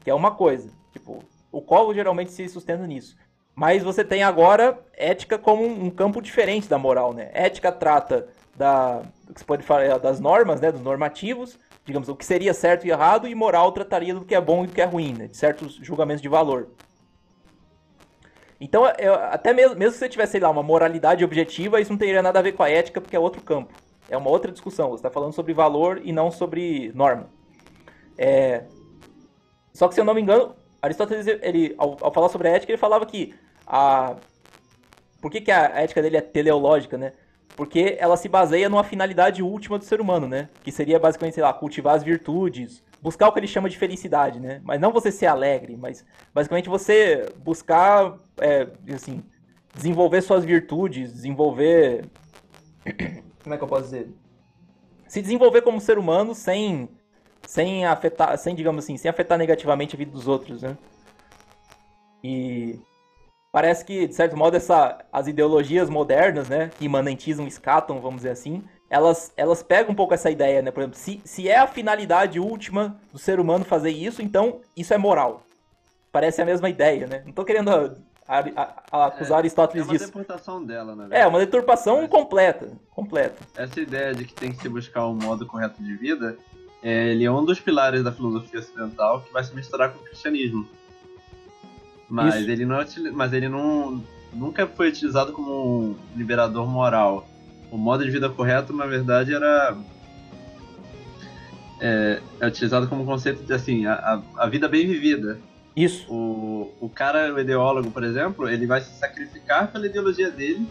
Que é uma coisa. Tipo, o colo geralmente se sustenta nisso. Mas você tem agora ética como um campo diferente da moral, né? Ética trata da, que pode falar das normas, né, dos normativos, digamos, o que seria certo e errado, e moral trataria do que é bom e do que é ruim, né, de certos julgamentos de valor. Então, eu, até mesmo, mesmo que você tivesse, sei lá, uma moralidade objetiva, isso não teria nada a ver com a ética, porque é outro campo. É uma outra discussão. Você está falando sobre valor e não sobre norma. É... Só que, se eu não me engano, Aristóteles, ele, ao, ao, falar sobre a ética, ele falava que a... Por que, que a ética dele é teleológica, né? Porque ela se baseia numa finalidade última do ser humano, né? Que seria basicamente, sei lá, cultivar as virtudes, buscar o que ele chama de felicidade, né? Mas não você ser alegre, mas basicamente você buscar, é, assim, desenvolver suas virtudes, desenvolver... Como é que eu posso dizer? Se desenvolver como ser humano sem sem afetar, sem digamos assim, sem afetar negativamente a vida dos outros, né? E parece que de certo modo essa as ideologias modernas, né, que imanentismo, escatam, vamos dizer assim, elas elas pegam um pouco essa ideia, né? Por exemplo, se, se é a finalidade última do ser humano fazer isso, então isso é moral. Parece a mesma ideia, né? Não tô querendo a, a, a acusar é, Aristóteles disso. É uma deturpação dela, né? É, uma deturpação completa, completa. Essa ideia de que tem que se buscar um modo correto de vida é, ele é um dos pilares da filosofia ocidental que vai se misturar com o cristianismo. Mas Isso. ele não, é mas ele não nunca foi utilizado como um liberador moral. O modo de vida correto, na verdade, era é, é utilizado como conceito de assim a, a, vida bem vivida. Isso. O, o cara, o ideólogo, por exemplo, ele vai se sacrificar pela ideologia dele,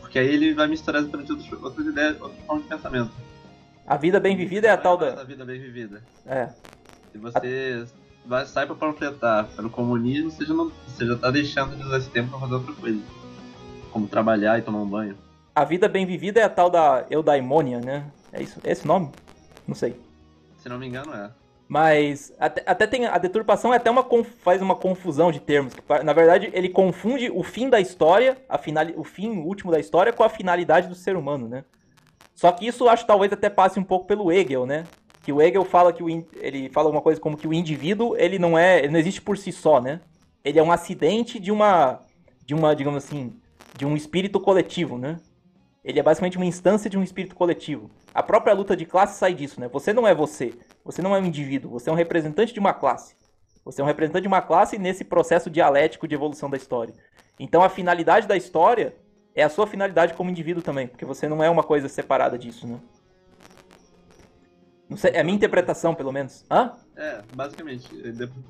porque aí ele vai misturar durante outros, outras ideias, outras formas de pensamento. A vida bem vivida é a tal da. A vida bem vivida. É. Se você a... vai, sai pra panfletar pelo comunismo, você já, não, você já tá deixando de usar esse tempo pra fazer outra coisa. Como trabalhar e tomar um banho. A vida bem vivida é a tal da eudaimônia, né? É isso? É esse nome? Não sei. Se não me engano, é. Mas até, até tem a deturpação é até uma faz uma confusão de termos. Na verdade, ele confunde o fim da história, a final, o fim último da história com a finalidade do ser humano, né? Só que isso acho talvez até passe um pouco pelo Hegel, né? Que o Hegel fala que o ele fala uma coisa como que o indivíduo ele não é, ele não existe por si só, né? Ele é um acidente de uma de uma, digamos assim, de um espírito coletivo, né? Ele é basicamente uma instância de um espírito coletivo. A própria luta de classe sai disso, né? Você não é você. Você não é um indivíduo. Você é um representante de uma classe. Você é um representante de uma classe nesse processo dialético de evolução da história. Então a finalidade da história é a sua finalidade como indivíduo também, porque você não é uma coisa separada disso, né? Não sei, é a minha interpretação, pelo menos. Hã? É, basicamente,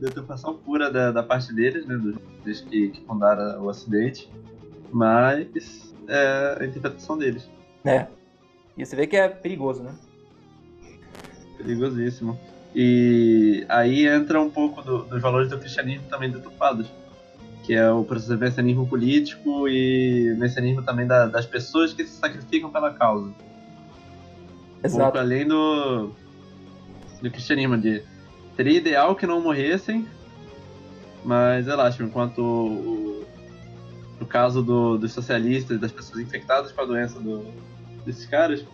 deturpação pura da, da parte deles, né, dos que, que fundaram o Ocidente, mas é a interpretação deles. É. E você vê que é perigoso, né? Perigosíssimo. E aí entra um pouco do, dos valores do cristianismo também deturpados, que é o messianismo político e messianismo também da, das pessoas que se sacrificam pela causa. Exato. Um pouco além do, do cristianismo, de teria ideal que não morressem, mas relaxa, enquanto o, no caso do, dos socialistas, das pessoas infectadas com a doença do, desses caras,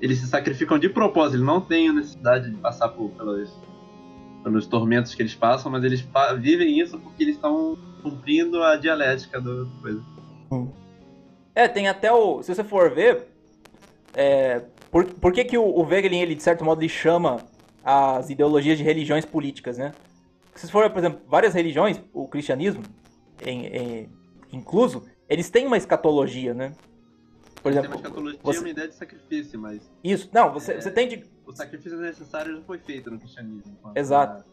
eles se sacrificam de propósito, eles não têm necessidade de passar por, pelos tormentos que eles passam, mas eles vivem isso porque eles estão cumprindo a dialética do coisa. Hum. É, tem até o. Se você for ver. É, por, por que, que o, o Wegelin, ele, de certo modo, ele chama as ideologias de religiões políticas, né? Se for, por exemplo, várias religiões, o cristianismo, em, em, incluso, eles têm uma escatologia, né? Por exemplo, tem uma escatologia você... é uma ideia de sacrifício, mas. Isso, não, você, é, você tem de. O sacrifício necessário já foi feito no cristianismo. Exato.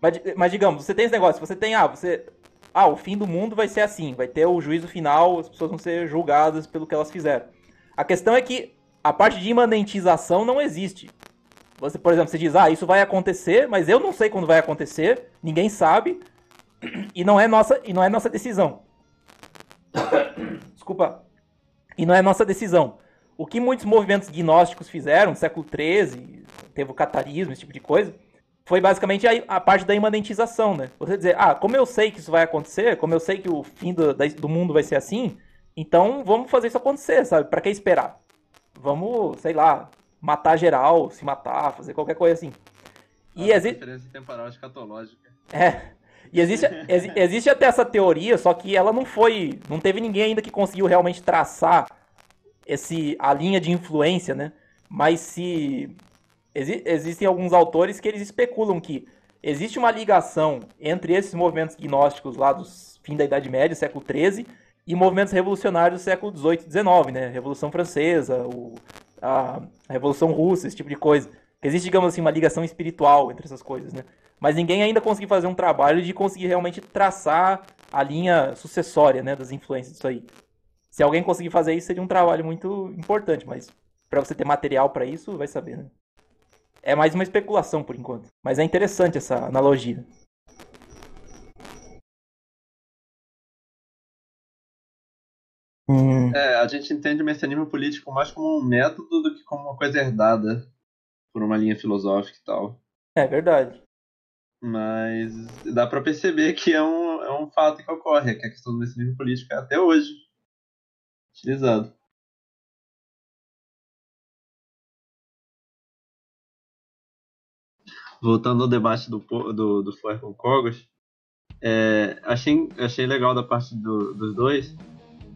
Mas, mas digamos, você tem esse negócio, você tem, ah, você. Ah, o fim do mundo vai ser assim, vai ter o juízo final, as pessoas vão ser julgadas pelo que elas fizeram. A questão é que a parte de imanentização não existe. Você, por exemplo, você diz, ah, isso vai acontecer, mas eu não sei quando vai acontecer, ninguém sabe, e não é nossa, e não é nossa decisão. Desculpa. E não é nossa decisão. O que muitos movimentos gnósticos fizeram no século XIII, teve o catarismo, esse tipo de coisa, foi basicamente a, a, parte da imanentização, né? Você dizer, ah, como eu sei que isso vai acontecer, como eu sei que o fim do, da, do mundo vai ser assim, então vamos fazer isso acontecer, sabe? Para que esperar? Vamos, sei lá, matar geral, se matar, fazer qualquer coisa assim. E ah, existe. diferença temporal escatológica. É. E existe, exi existe até essa teoria, só que ela não foi. Não teve ninguém ainda que conseguiu realmente traçar esse, a linha de influência, né? Mas se. Exi existem alguns autores que eles especulam que existe uma ligação entre esses movimentos gnósticos lá dos fim da Idade Média, século XIII, e movimentos revolucionários do século XVIII e XIX, né? Revolução Francesa, o, a, a Revolução Russa, esse tipo de coisa. Existe, digamos assim, uma ligação espiritual entre essas coisas, né? Mas ninguém ainda conseguiu fazer um trabalho de conseguir realmente traçar a linha sucessória, né, das influências disso aí. Se alguém conseguir fazer isso, seria um trabalho muito importante, mas para você ter material para isso, vai saber, né? É mais uma especulação por enquanto, mas é interessante essa analogia. Hum. É, a gente entende o messianismo político mais como um método do que como uma coisa herdada por uma linha filosófica e tal. É verdade. Mas dá para perceber que é um, é um fato que ocorre, que a questão do messianismo político é até hoje utilizado. Voltando ao debate do, do, do Flair com Kogos, é, achei, achei legal da parte do, dos dois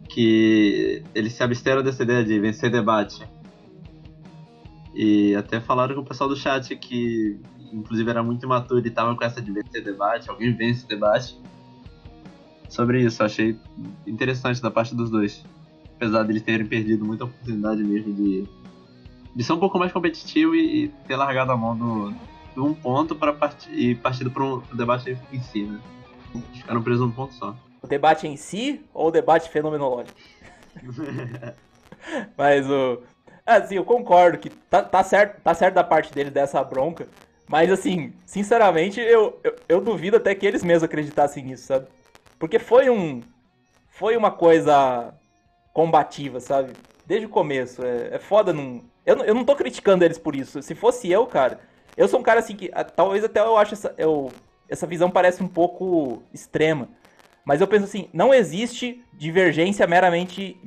que eles se absteram dessa ideia de vencer debate. E até falaram com o pessoal do chat que, inclusive, era muito imaturo e tava com essa de vencer debate, alguém vence debate. Sobre isso, achei interessante da parte dos dois. Apesar de eles terem perdido muita oportunidade mesmo de, de ser um pouco mais competitivo e, e ter largado a mão do, de um ponto para partir, e partido para um debate em si, né? Ficaram presos num ponto só. O debate em si ou o debate fenomenológico? mas o. Assim, eu concordo que tá, tá, certo, tá certo da parte dele dessa bronca. Mas assim, sinceramente, eu, eu, eu, duvido até que eles mesmos acreditassem nisso, sabe? Porque foi um. Foi uma coisa combativa, sabe? Desde o começo. É, é foda não. Eu, eu não tô criticando eles por isso. Se fosse eu, cara. Eu sou um cara assim que. Talvez até eu acho essa, eu, essa visão parece um pouco extrema. Mas eu penso assim, não existe divergência meramente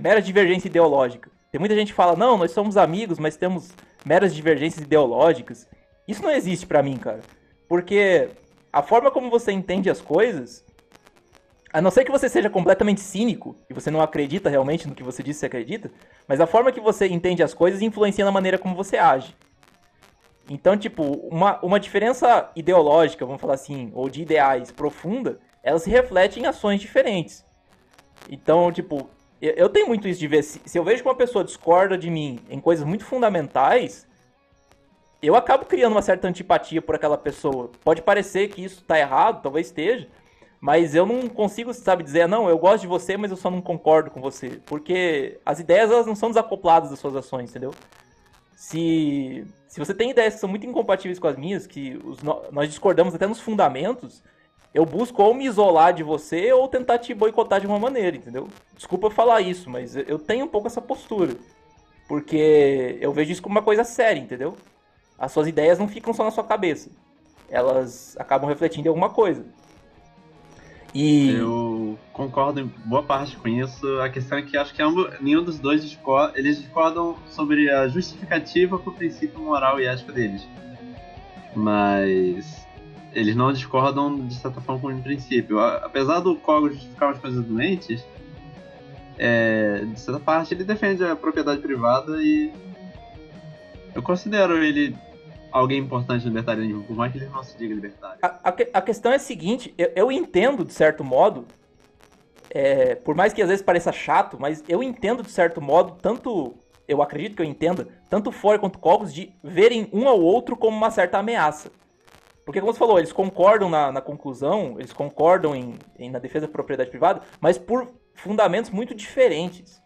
mera divergência ideológica. Tem muita gente que fala: "Não, nós somos amigos, mas temos meras divergências ideológicas". Isso não existe para mim, cara. Porque a forma como você entende as coisas, a não ser que você seja completamente cínico e você não acredita realmente no que você disse que acredita, mas a forma que você entende as coisas influencia na maneira como você age. Então, tipo, uma, uma diferença ideológica, vamos falar assim, ou de ideais profunda, ela se reflete em ações diferentes. Então, tipo, eu, eu tenho muito isso de ver. Se, se, eu vejo que uma pessoa discorda de mim em coisas muito fundamentais, eu acabo criando uma certa antipatia por aquela pessoa. Pode parecer que isso tá errado, talvez esteja, mas eu não consigo, sabe, dizer, não, eu gosto de você, mas eu só não concordo com você. Porque as ideias, elas não são desacopladas das suas ações, entendeu? Se, se você tem ideias que são muito incompatíveis com as minhas, que os, nós discordamos até nos fundamentos, eu busco ou me isolar de você ou tentar te boicotar de uma maneira, entendeu? Desculpa falar isso, mas eu tenho um pouco essa postura. Porque eu vejo isso como uma coisa séria, entendeu? As suas ideias não ficam só na sua cabeça. Elas acabam refletindo em alguma coisa. E... Eu concordo em boa parte com isso. A questão é que acho que ambos, nenhum dos dois discorda, eles discordam sobre a justificativa para o princípio moral e ético deles. Mas eles não discordam de certa forma com o princípio. Apesar do Kogo justificar as coisas doentes, é, de certa parte ele defende a propriedade privada e eu considero ele alguém importante no libertarianismo, por mais que ele não se diga libertário. A, a, a questão é a seguinte, eu, eu, entendo de certo modo, é, por mais que às vezes pareça chato, mas eu entendo de certo modo, tanto, eu acredito que eu entenda, tanto Ford quanto Cogos, de verem um ao outro como uma certa ameaça. Porque, como você falou, eles concordam na, na conclusão, eles concordam em, em, na defesa da propriedade privada, mas por fundamentos muito diferentes.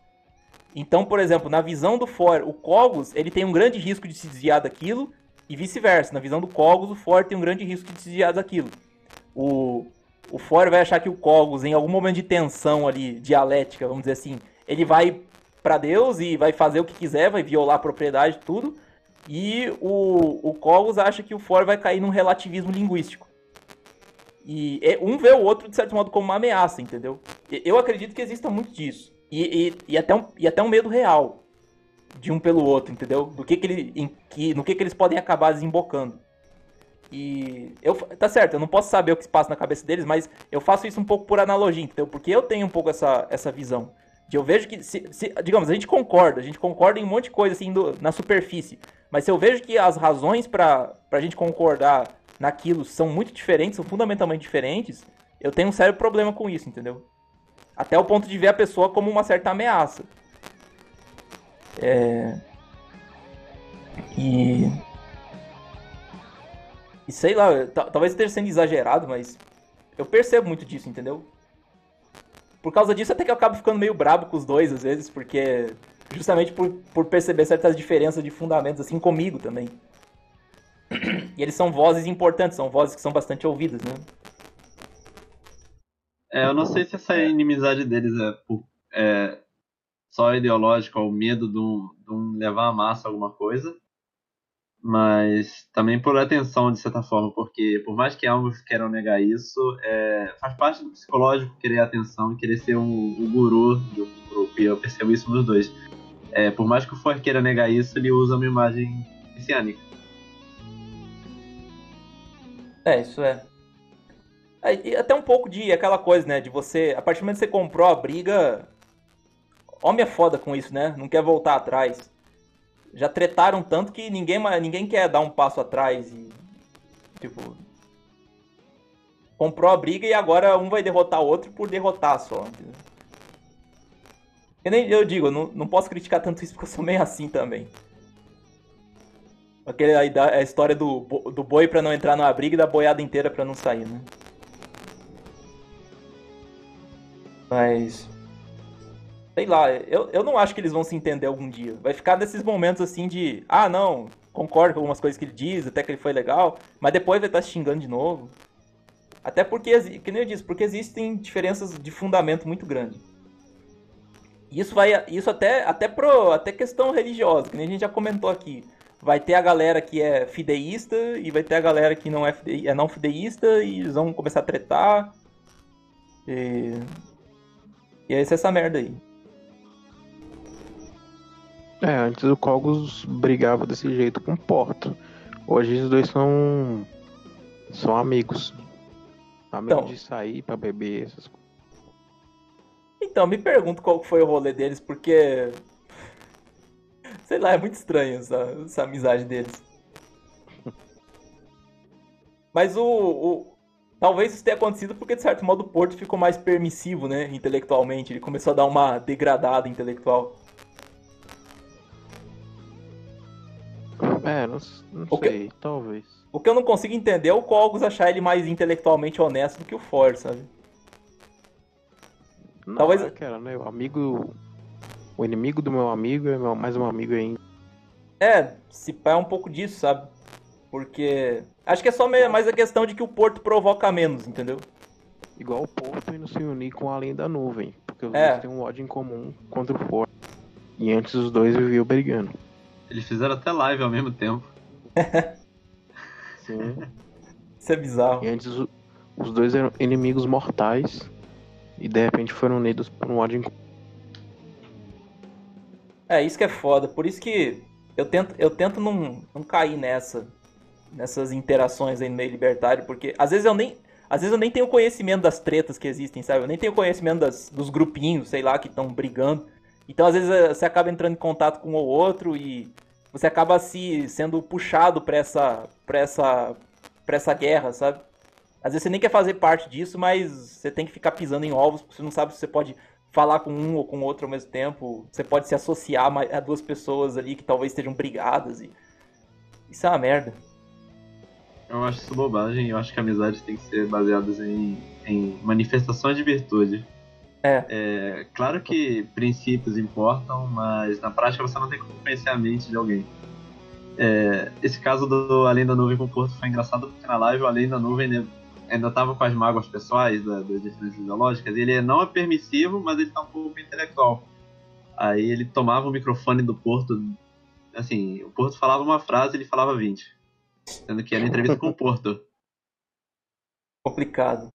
Então, por exemplo, na visão do For, o Cogos ele tem um grande risco de se desviar daquilo, e vice-versa. Na visão do Cogos, o For tem um grande risco de desviar daquilo. O, o For vai achar que o Cogos, em algum momento de tensão ali, dialética, vamos dizer assim, ele vai para Deus e vai fazer o que quiser, vai violar a propriedade, tudo. E o, o Cogos acha que o For vai cair num relativismo linguístico. E é, um vê o outro, de certo modo, como uma ameaça, entendeu? Eu acredito que exista muito disso. E, e, e, até, um, e até um medo real de um pelo outro, entendeu? Do que, que ele, em, que, no que, que eles podem acabar desembocando. E eu, tá certo, eu não posso saber o que se passa na cabeça deles, mas eu faço isso um pouco por analogia, entendeu? Porque eu tenho um pouco essa, essa visão. De eu vejo que, se, se, digamos, a gente concorda, a gente concorda em um monte de coisa assim do, na superfície. Mas se eu vejo que as razões para a gente concordar naquilo são muito diferentes, são fundamentalmente diferentes, eu tenho um sério problema com isso, entendeu? Até o ponto de ver a pessoa como uma certa ameaça. É... E. E sei lá, talvez esteja sendo exagerado, mas eu percebo muito disso, entendeu? Por causa disso, até que eu acabo ficando meio brabo com os dois, às vezes, porque justamente por, por perceber certas diferenças de fundamentos, assim, comigo também. E eles são vozes importantes, são vozes que são bastante ouvidas, né? É, eu não sei se essa inimizade deles é, é só ideológica ou medo de um, de um levar a massa alguma coisa, mas também por atenção, de certa forma, porque por mais que ambos queiram negar isso, é, faz parte do psicológico querer atenção e querer ser um, um guru do grupo, e eu percebo isso nos dois. É, por mais que o For queira negar isso, ele usa uma imagem messiânica. É, isso é. é. E até um pouco de aquela coisa, né? De você. A partir do momento que você comprou a briga. Homem é foda com isso, né? Não quer voltar atrás. Já tretaram tanto que ninguém, ninguém quer dar um passo atrás e. Tipo. Comprou a briga e agora um vai derrotar o outro por derrotar só. Eu, nem, eu digo, não, não posso criticar tanto isso porque eu sou meio assim também. Aquele, a, a história do, do boi pra não entrar numa briga e da boiada inteira pra não sair, né? Mas. Sei lá, eu, eu não acho que eles vão se entender algum dia. Vai ficar nesses momentos assim de. Ah, não, concordo com algumas coisas que ele diz, até que ele foi legal, mas depois vai estar se xingando de novo. Até porque, que nem eu disse, porque existem diferenças de fundamento muito grandes. Isso vai. Isso até, até, pro, até questão religiosa, que nem a gente já comentou aqui. Vai ter a galera que é fideísta e vai ter a galera que não é, fide, é não fideísta e eles vão começar a tretar. E. E é essa merda aí. É, antes o Cogos brigava desse jeito com o Porto. Hoje os dois são. são amigos. Amigos então, de sair pra beber, essas coisas. Então, me pergunto qual foi o rolê deles, porque. Sei lá, é muito estranho essa, essa amizade deles. Mas o, o, Talvez isso tenha acontecido porque, de certo modo, o Porto ficou mais permissivo, né? Intelectualmente. Ele começou a dar uma degradada intelectual. É, não, não o sei, que, talvez. O que eu não consigo entender é o Cogos achar ele mais intelectualmente honesto do que o For, sabe? Não, talvez. É cara, né? O amigo. O inimigo do meu amigo é mais um amigo ainda. É, se pá é um pouco disso, sabe? Porque. Acho que é só mais a questão de que o Porto provoca menos, entendeu? Igual o Porto indo se unir com Além da Nuvem. Porque os é. dois têm um ódio em comum contra o Porto. E antes os dois viviam brigando. Eles fizeram até live ao mesmo tempo. Sim. Isso é bizarro. E antes os dois eram inimigos mortais. E de repente foram unidos por um ódio em comum. É, isso que é foda. Por isso que eu tento, eu tento não, não cair nessa. Nessas interações aí no meio libertário, porque às vezes eu nem. Às vezes eu nem tenho conhecimento das tretas que existem, sabe? Eu nem tenho conhecimento das, dos grupinhos, sei lá, que estão brigando. Então, às vezes, eh, você acaba entrando em contato com ou outro e você acaba se sendo puxado para essa, pra essa, essa guerra, sabe? Às vezes você nem quer fazer parte disso, mas você tem que ficar pisando em ovos, porque você não sabe se você pode falar com um ou com outro ao mesmo tempo. Você pode se associar a duas pessoas ali que talvez estejam brigadas. E... Isso é uma merda. Eu acho isso bobagem. Eu acho que amizades têm que ser baseadas em, em manifestações de virtude. É. é. Claro que princípios importam, mas na prática você não tem como conhecer a mente de alguém. É, esse caso do Além da Nuvem com o Porto foi engraçado porque na live o Além da Nuvem ainda estava com as mágoas pessoais da, das diferenças ideológicas. Ele não é permissivo, mas ele está um pouco intelectual. Aí ele tomava o microfone do Porto, assim, o Porto falava uma frase, ele falava 20. Sendo que era entrevista com o Porto. Complicado.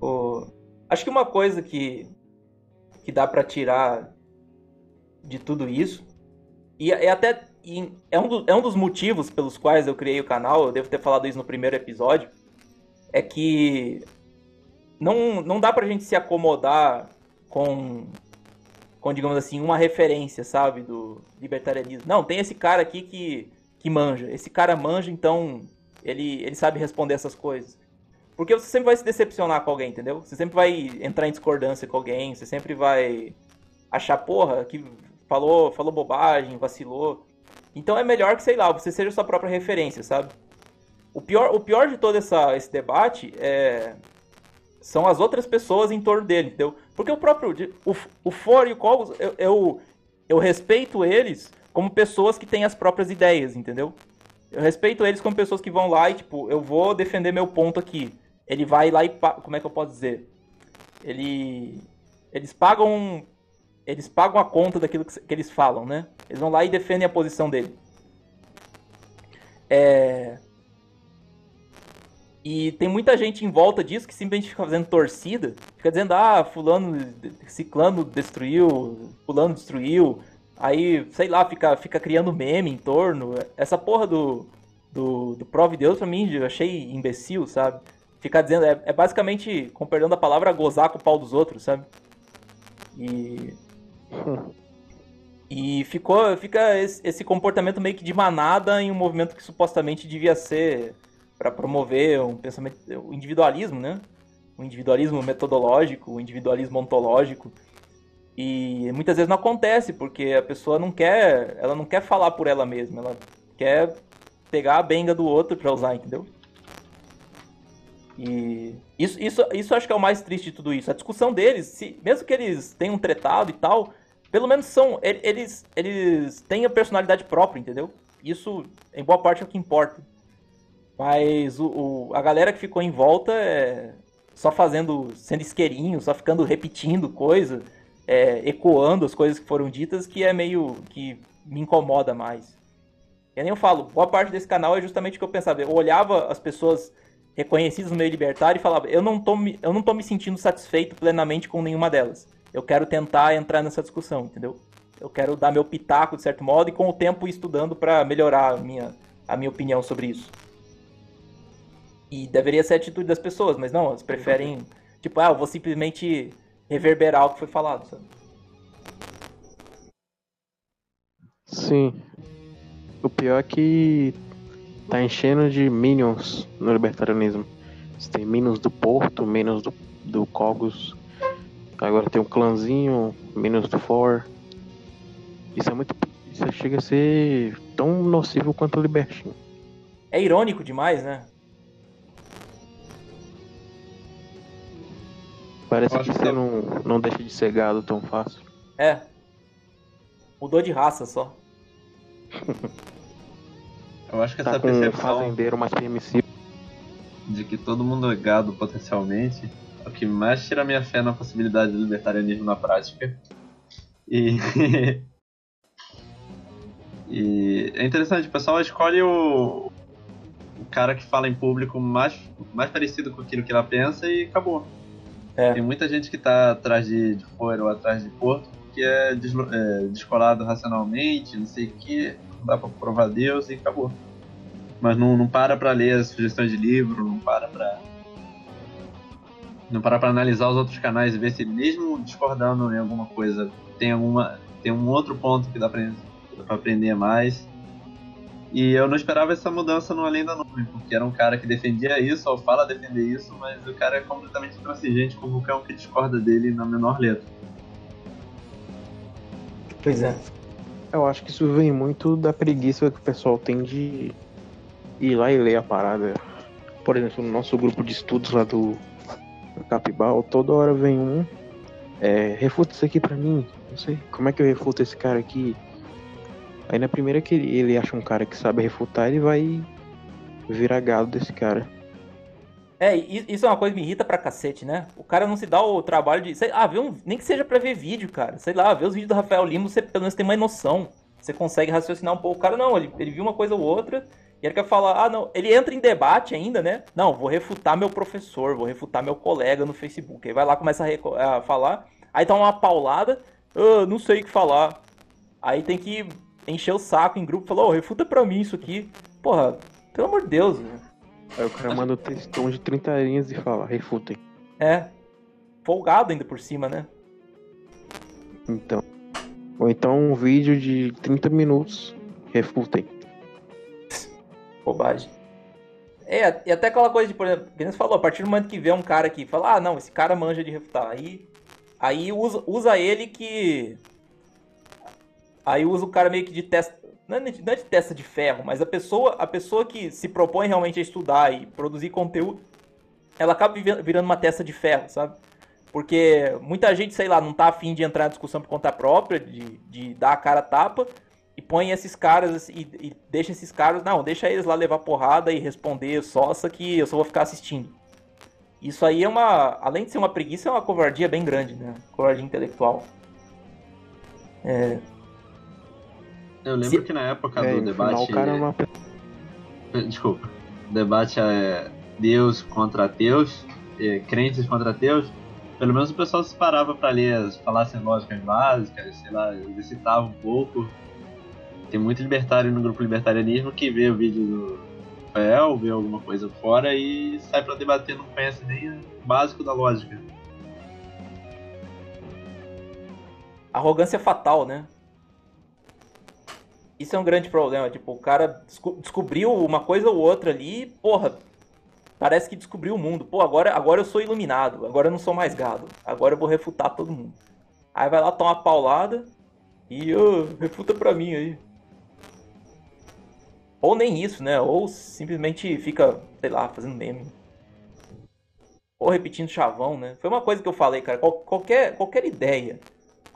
O... Acho que uma coisa que, que dá para tirar de tudo isso, e é até e é, um do, é um dos motivos pelos quais eu criei o canal, eu devo ter falado isso no primeiro episódio, é que não, não dá pra gente se acomodar com, com, digamos assim, uma referência, sabe, do libertarianismo. Não, tem esse cara aqui que que manja. Esse cara manja, então ele, ele sabe responder essas coisas. Porque você sempre vai se decepcionar com alguém, entendeu? Você sempre vai entrar em discordância com alguém, você sempre vai achar, porra, que falou, falou bobagem, vacilou. Então é melhor que, sei lá, você seja sua própria referência, sabe? O pior, o pior de todo essa, esse debate é, são as outras pessoas em torno dele, entendeu? Porque o próprio. O, o For e o Cogos, eu, eu, eu respeito eles como pessoas que têm as próprias ideias, entendeu? Eu respeito eles como pessoas que vão lá e, tipo, eu vou defender meu ponto aqui. Ele vai lá e. Como é que eu posso dizer? Ele. Eles pagam. Eles pagam a conta daquilo que, que eles falam, né? Eles vão lá e defendem a posição dele. É. E tem muita gente em volta disso que simplesmente fica fazendo torcida, fica dizendo, ah, fulano, ciclano destruiu, fulano destruiu, Aí, sei lá, fica, fica criando meme em torno. Essa porra do, do, do Prove Deus, pra mim, eu achei imbecil, sabe? Ficar dizendo, é, é basicamente, com perdão da palavra, gozar com o pau dos outros, sabe? E. E ficou, fica esse, esse, comportamento meio que de manada em um movimento que supostamente devia ser para promover um pensamento, o individualismo, né? O individualismo metodológico, o individualismo ontológico. E muitas vezes não acontece, porque a pessoa não quer, ela não quer falar por ela mesma, ela quer pegar a benga do outro para usar, entendeu? E isso, isso, isso acho que é o mais triste de tudo isso. A discussão deles, se, mesmo que eles tenham tretado e tal, pelo menos são. Eles, eles têm a personalidade própria, entendeu? Isso, em boa parte, é o que importa. Mas o, o a galera que ficou em volta é só fazendo, sendo isqueirinho, só ficando repetindo coisa é, ecoando as coisas que foram ditas que é meio que me incomoda mais. Eu nem eu falo, boa parte desse canal é justamente o que eu pensava. Eu olhava as pessoas reconhecidas no meio libertário e falava, eu não tô, eu não tô me sentindo satisfeito plenamente com nenhuma delas. Eu quero tentar entrar nessa discussão, entendeu? Eu quero dar meu pitaco de certo modo e com o tempo ir estudando para melhorar a minha, a minha opinião sobre isso. E deveria ser a atitude das pessoas, mas não, elas preferem, tipo, ah, eu vou simplesmente reverberar o que foi falado, sabe? Sim. O pior é que tá enchendo de minions no libertarianismo. Você tem minions do Porto, minions do, do Cogos. Agora tem o clãzinho, minions do For. Isso é muito Isso chega a ser tão nocivo quanto o libertinho. É irônico demais, né? Parece que você não, não deixa de ser gado tão fácil. É. Mudou de raça só. Eu acho que tá essa com percepção fazendeiro mais permissivo. de que todo mundo é gado potencialmente é o que mais tira a minha fé na possibilidade do libertarianismo na prática. E. e é interessante, o pessoal escolhe o, o cara que fala em público mais, mais parecido com aquilo que ela pensa e acabou. É. Tem muita gente que tá atrás de, de fora ou atrás de Porto que é, é, descolado racionalmente, não sei o que, dá pra provar Deus e acabou. Mas não, não para pra ler as sugestões de livro, não para pra. Não para pra analisar os outros canais e ver se, mesmo discordando em alguma coisa, tem, alguma, tem um outro ponto que dá pra aprender mais. E eu não esperava essa mudança no Além da Nuvem, porque era um cara que defendia isso, ou fala defender isso, mas o cara é completamente intransigente com qualquer um que discorda dele na menor letra. Pois é. Eu acho que isso vem muito da preguiça que o pessoal tem de ir lá e ler a parada. Por exemplo, no nosso grupo de estudos lá do, Capibal, toda hora vem um. É, refuta isso aqui pra mim. Não sei. Como é que eu refuto esse cara aqui? Aí na primeira que ele, ele acha um cara que sabe refutar, ele vai virar gado desse cara. É, isso é uma coisa que me irrita pra cacete, né? O cara não se dá o trabalho de. Sei, ah, ver um, nem que seja pra ver vídeo, cara. Sei lá, ver os vídeos do Rafael Lima, você pelo menos tem uma noção. Você consegue raciocinar um pouco. O cara não, ele, ele viu uma coisa ou outra e ele quer falar, ah, não. Ele entra em debate ainda, né? Não, vou refutar meu professor, vou refutar meu colega no Facebook. Aí vai lá, começa a, a falar. Aí tá uma paulada, ah, não sei o que falar. Aí tem que encher o saco em grupo e falar, ô, refuta pra mim isso aqui. Porra, pelo amor de Deus, né? Aí o cara manda um textão de 30 linhas e fala, refutem. É. Folgado ainda por cima, né? Então. Ou então um vídeo de 30 minutos, refutem. Bobagem. É, e até aquela coisa de, por exemplo, que você falou, a partir do momento que vê um cara que fala, ah, não, esse cara manja de refutar, aí, aí usa, usa ele que. Aí usa o cara meio que de testa. Não é não é de testa de ferro, mas a pessoa, a pessoa que se propõe realmente a estudar e produzir conteúdo, ela acaba virando uma testa de ferro, sabe? Porque muita gente, sei lá, não tá afim de entrar na discussão por conta própria, de, de dar a cara a tapa, e põe esses caras e, e deixa esses caras. Não, deixa eles lá levar porrada e responder sossa que eu só vou ficar assistindo. Isso aí é uma. Além de ser uma preguiça, é uma covardia bem grande, né? Covardia intelectual. É, Eu lembro Se- que na época É, do no final debate. o cara é uma Desculpa. O debate é Deus contra ateus, é, crentes contra ateus. Pelo menos o pessoal se parava pra ler as falácias lógicas básicas, sei lá, exercitava um pouco. Tem muito libertário no grupo libertarianismo que vê o vídeo do Rafael, vê alguma coisa fora e sai pra debater, não conhece nem o básico da lógica. arrogância fatal, né? Isso é um grande problema. Tipo, o cara desco- descobriu uma coisa ou outra ali, porra, parece que descobriu o mundo. Pô, agora, agora eu sou iluminado, agora eu não sou mais gado. Agora eu vou refutar todo mundo. Aí vai lá, toma uma paulada e ô, refuta pra mim aí. Ou nem isso, né? Ou simplesmente fica, sei lá, fazendo meme. Ou repetindo chavão, né? Foi uma coisa que eu falei, cara. Qual- qualquer, qualquer ideia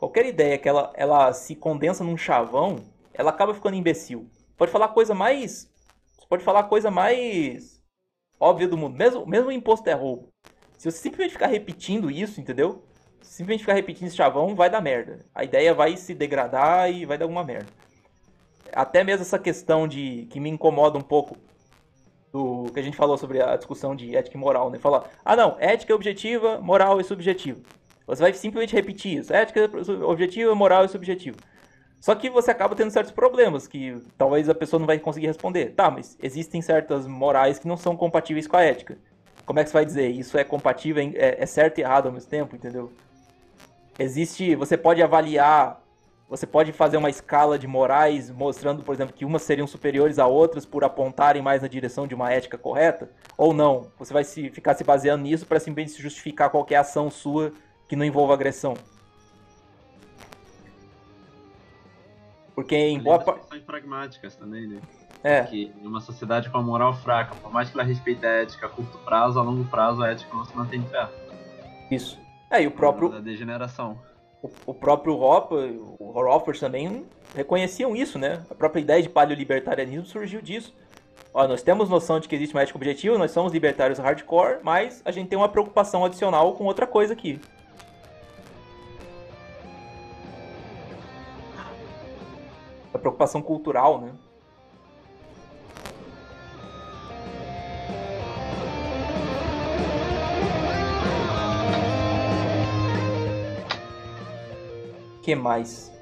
Qualquer ideia que ela, ela se condensa num chavão, ela acaba ficando imbecil. Pode falar coisa mais. Pode falar coisa mais óbvia do mundo. Mesmo, mesmo imposto é roubo. Se você simplesmente ficar repetindo isso, entendeu? Simplesmente ficar repetindo esse chavão, vai dar merda. A ideia vai se degradar e vai dar alguma merda. Até mesmo essa questão de. que me incomoda um pouco. Do que a gente falou sobre a discussão de ética e moral, né? Falar, ah não, ética é objetiva, moral é subjetiva. Você vai simplesmente repetir isso. Ética é objetiva, moral é subjetiva. Só que você acaba tendo certos problemas que talvez a pessoa não vai conseguir responder. Tá, mas existem certas morais que não são compatíveis com a ética. Como é que você vai dizer? Isso é compatível, é, é certo e errado ao mesmo tempo, entendeu? Existe, você pode avaliar, você pode fazer uma escala de morais mostrando, por exemplo, que umas seriam superiores a outras por apontarem mais na direção de uma ética correta, ou não. Você vai se, ficar se baseando nisso para simplesmente justificar qualquer ação sua que não envolva agressão. Porque em boa parte. pragmáticas também, né? É. Que em uma sociedade com a moral fraca, por mais que ela respeite a ética a curto prazo, a longo prazo a ética não se mantém de pé. Isso. É, e o próprio. Da degeneração. O, o próprio Hopper, o Hopper também reconheciam isso, né? A própria ideia de paleolibertarianismo surgiu disso. Ó, nós temos noção de que existe uma ética objetiva, nós somos libertários hardcore, mas a gente tem uma preocupação adicional com outra coisa aqui. Preocupação cultural, né? que mais?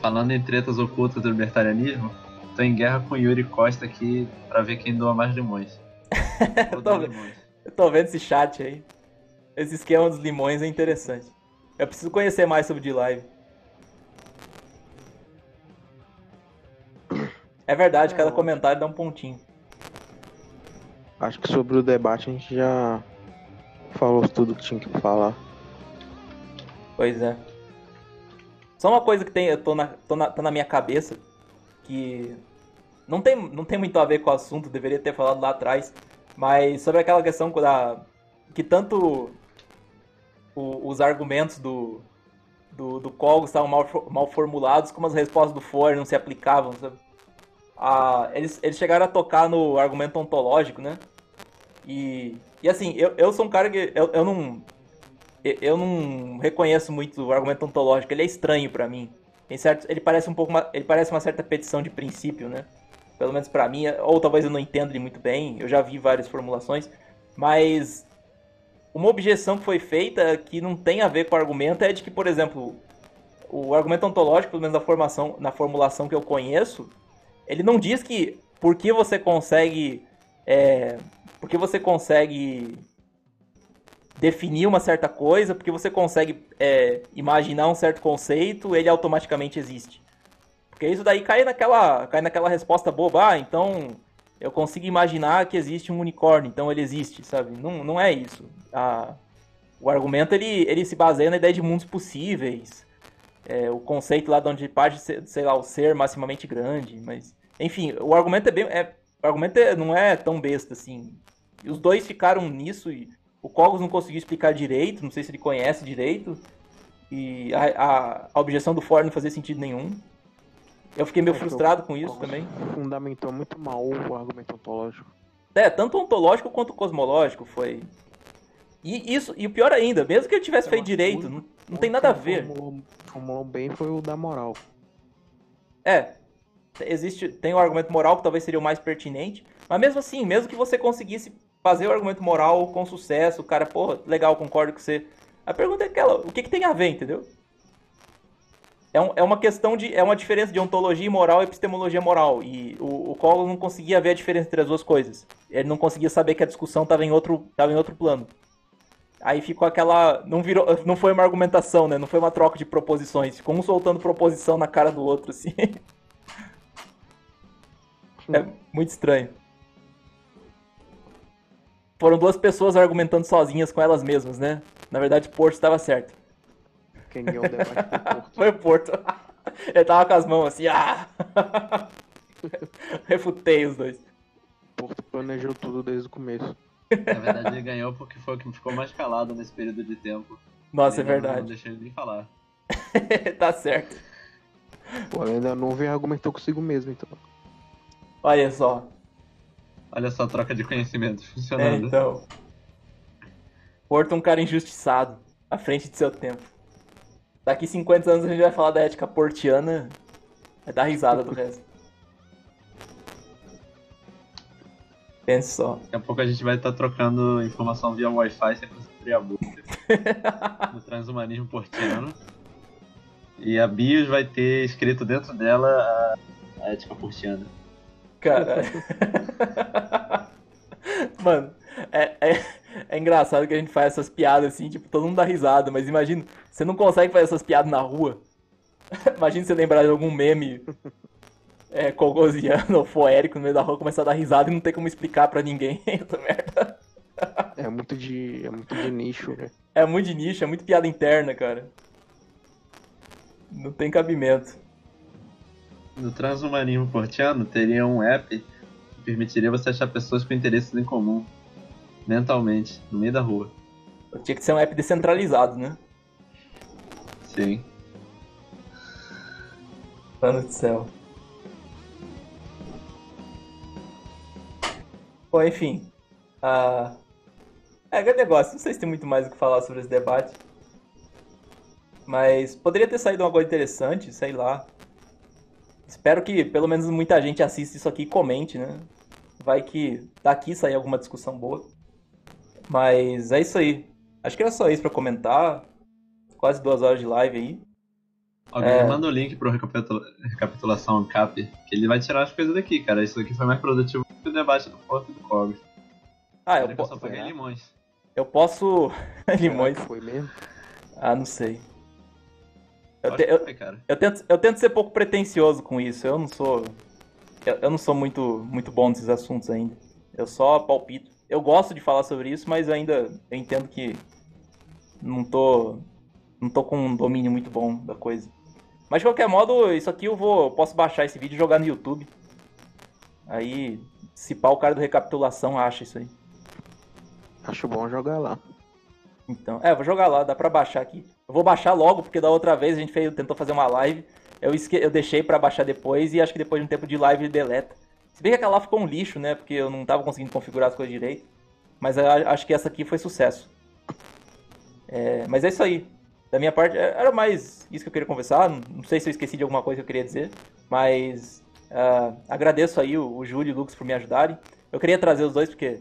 Falando em tretas ocultas do libertarianismo, tô em guerra com Yuri Costa aqui pra ver quem doa mais limões. eu, tô, limões. eu tô vendo esse chat aí. Esse esquema dos limões é interessante. Eu preciso conhecer mais sobre D-Live. É verdade, cada comentário dá um pontinho. Acho que sobre o debate a gente já falou tudo que tinha que falar. Pois é. Só uma coisa que tem, eu tô na, tô na, tá na minha cabeça, que não tem, não tem muito a ver com o assunto, deveria ter falado lá atrás, mas sobre aquela questão da, que tanto o, os argumentos do, do, do Cogos estavam mal, mal formulados, como as respostas do For não se aplicavam, sabe? Ah, eles, eles chegaram a tocar no argumento ontológico, né? E, e assim, eu, eu sou um cara que eu, eu não eu não reconheço muito o argumento ontológico, ele é estranho para mim. Tem certo, ele parece um pouco uma, ele parece uma certa petição de princípio, né? Pelo menos para mim, ou talvez eu não entenda ele muito bem. Eu já vi várias formulações, mas uma objeção que foi feita que não tem a ver com o argumento é de que, por exemplo, o argumento ontológico, pelo menos na formação, na formulação que eu conheço, ele não diz que porque você consegue é, porque você consegue definir uma certa coisa, porque você consegue é, imaginar um certo conceito, ele automaticamente existe. Porque isso daí cai naquela, cai naquela resposta boba, ah, então eu consigo imaginar que existe um unicórnio, então ele existe, sabe? Não, não é isso. A, o argumento ele, ele se baseia na ideia de mundos possíveis, é, o conceito lá de onde parte, sei lá, o ser maximamente grande, mas enfim, o argumento é bem, é, o argumento é, não é tão besta assim. E os dois ficaram nisso e o Cogos não conseguiu explicar direito, não sei se ele conhece direito. E a, a, a objeção do Ford não fazia sentido nenhum. Eu fiquei meio frustrado com isso também. Fundamentou muito mal o argumento ontológico. É, tanto ontológico quanto cosmológico foi. E isso, e o pior ainda, mesmo que ele tivesse feito direito, não, não tem nada a ver. Formulou, formulou bem foi o da moral. É, existe, tem o argumento moral que talvez seria o mais pertinente, mas mesmo assim, mesmo que você conseguisse fazer o argumento moral com sucesso, o cara, porra, legal, concordo com você. A pergunta é aquela, o que, que tem a ver, entendeu? É, um, é uma questão de. É uma diferença de ontologia moral e epistemologia moral. E o, o Collor não conseguia ver a diferença entre as duas coisas. Ele não conseguia saber que a discussão estava em outro, tava em outro plano. Aí ficou aquela. Não, virou, não foi uma argumentação, né? Não foi uma troca de proposições. Ficou um soltando proposição na cara do outro, assim. é muito estranho foram duas pessoas argumentando sozinhas com elas mesmas, né? Na verdade, Porto estava certo. Quem ganhou o debate foi Porto. foi Porto. Ele tava com as mãos assim, ah! Refutei os dois. Porto planejou tudo desde o começo. Na verdade, ele ganhou porque foi o que ficou mais calado nesse período de tempo. Nossa, é verdade. Não deixei ele nem falar. tá certo. Pô, ainda não veio argumentou consigo mesmo, então. Olha só. Olha só a troca de conhecimentos funcionando. É, então. Porto é um cara injustiçado, à frente de seu tempo. Daqui 50 anos a gente vai falar da ética portiana, vai dar risada do resto. Pense só. Daqui a pouco a gente vai estar tá trocando informação via Wi-Fi sem precisar a boca. no transhumanismo portiano. E a BIOS vai ter escrito dentro dela a, a ética portiana. Cara. Mano, é, é, é, engraçado que a gente faz essas piadas assim, tipo, todo mundo dá risada, mas imagina, você não consegue fazer essas piadas na rua. imagina você lembrar de algum meme é, cogosiano ou foérico no meio da rua, começar a dar risada e não ter como explicar pra ninguém essa merda. É muito de. É muito de nicho, né? É muito de nicho, é muito piada interna, cara. Não tem cabimento. no transhumanismo portiano teria um app que permitiria você achar pessoas com interesses em comum, mentalmente, no meio da rua. Tinha que ser um app descentralizado, né? Sim. Mano do céu. Bom, enfim. Uh... É, grande negócio. Não sei se tem muito mais o que falar sobre esse debate. Mas poderia ter saído uma coisa interessante, sei lá. Espero que pelo menos muita gente assista isso aqui e comente, né? Vai que daqui sair alguma discussão boa. Mas é isso aí. Acho que era só isso para comentar. Quase duas horas de live aí. Alguém é... manda o link pro recapitula... recapitulação ANCAP, que ele vai tirar as coisas daqui, cara. Isso daqui foi mais produtivo que o debate do Porto e do Cogos. Ah, eu, posso. Eu é. limões. Eu posso. limões. Foi mesmo? Ah, não sei. Eu, te, eu, eu, tento, eu tento ser pouco pretencioso com isso. Eu não sou. Eu, eu, não sou muito, muito bom nesses assuntos ainda. Eu só palpito. Eu gosto de falar sobre isso, mas ainda eu entendo que não tô. Não tô com um domínio muito bom da coisa. Mas de qualquer modo, isso aqui eu vou. Eu posso baixar esse vídeo e jogar no YouTube. Aí, se pá, o cara do recapitulação acha isso aí. Acho bom jogar lá. Então, é, vou jogar lá, dá pra baixar aqui. Eu vou baixar logo, porque da outra vez a gente fez, tentou fazer uma live, eu, esque... eu deixei pra baixar depois e acho que depois de um tempo de live ele deleta. Se bem que aquela lá ficou um lixo, né, porque eu não tava conseguindo configurar as coisas direito. Mas eu acho que essa aqui foi sucesso. É, mas é isso aí. Da minha parte, é, era mais isso que eu queria conversar. Não sei se eu esqueci de alguma coisa que eu queria dizer, mas uh, agradeço aí o, o Júlio e o Lucas por me ajudarem. Eu queria trazer os dois porque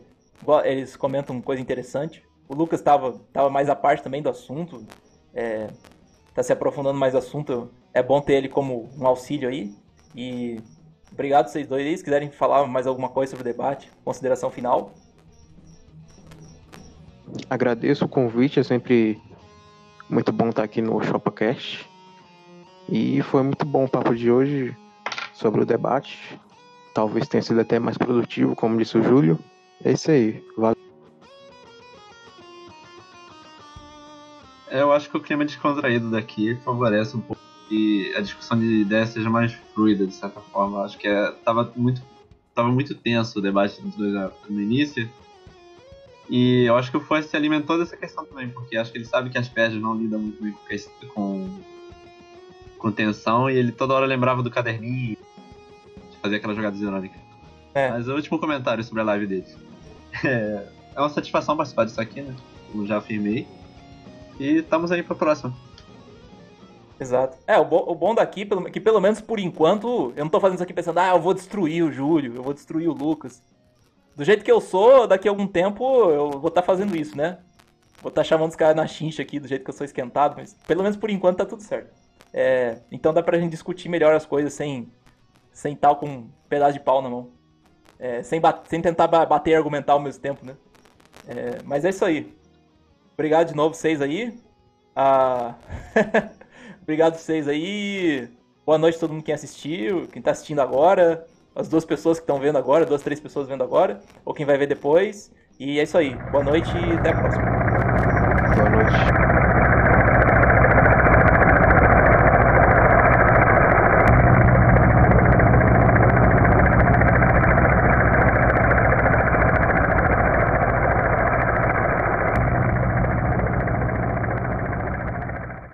eles comentam coisa interessante. O Lucas estava tava mais à parte também do assunto, é, tá se aprofundando mais no assunto. É bom ter ele como um auxílio aí. E obrigado vocês dois aí. Se quiserem falar mais alguma coisa sobre o debate, consideração final. Agradeço o convite, é sempre muito bom estar aqui no ShopaCast. E foi muito bom o papo de hoje sobre o debate. Talvez tenha sido até mais produtivo, como disse o Júlio. É isso aí. Valeu. Eu acho que o clima descontraído daqui favorece um pouco que a discussão de ideias seja mais fluida, de certa forma. Acho que é, tava, muito, tava muito tenso o debate dos dois no início. E eu acho que o Foy se alimentou dessa questão também, porque acho que ele sabe que as pedras não lidam muito bem com, com tensão e ele toda hora lembrava do caderninho de fazer aquelas jogadas irônicas. É. Mas o último comentário sobre a live dele. É, é uma satisfação participar disso aqui, né? Como já afirmei. E estamos aí pra próxima. Exato. É, o, bo o bom daqui, pelo, que pelo menos por enquanto, eu não tô fazendo isso aqui pensando, ah, eu vou destruir o Júlio, eu vou destruir o Lucas. Do jeito que eu sou, daqui a algum tempo eu vou estar tá fazendo isso, né? Vou estar tá chamando os caras na chincha aqui, do jeito que eu sou esquentado, mas pelo menos por enquanto tá tudo certo. É, então dá pra gente discutir melhor as coisas sem, sem tal com um pedaço de pau na mão. É, sem, sem tentar bater e argumentar ao mesmo tempo, né? É, mas é isso aí. Obrigado de novo vocês aí. Ah... Obrigado vocês aí. Boa noite a todo mundo que assistiu, quem tá assistindo agora, as duas pessoas que estão vendo agora, duas, três pessoas vendo agora, ou quem vai ver depois. E é isso aí. Boa noite e até a próxima.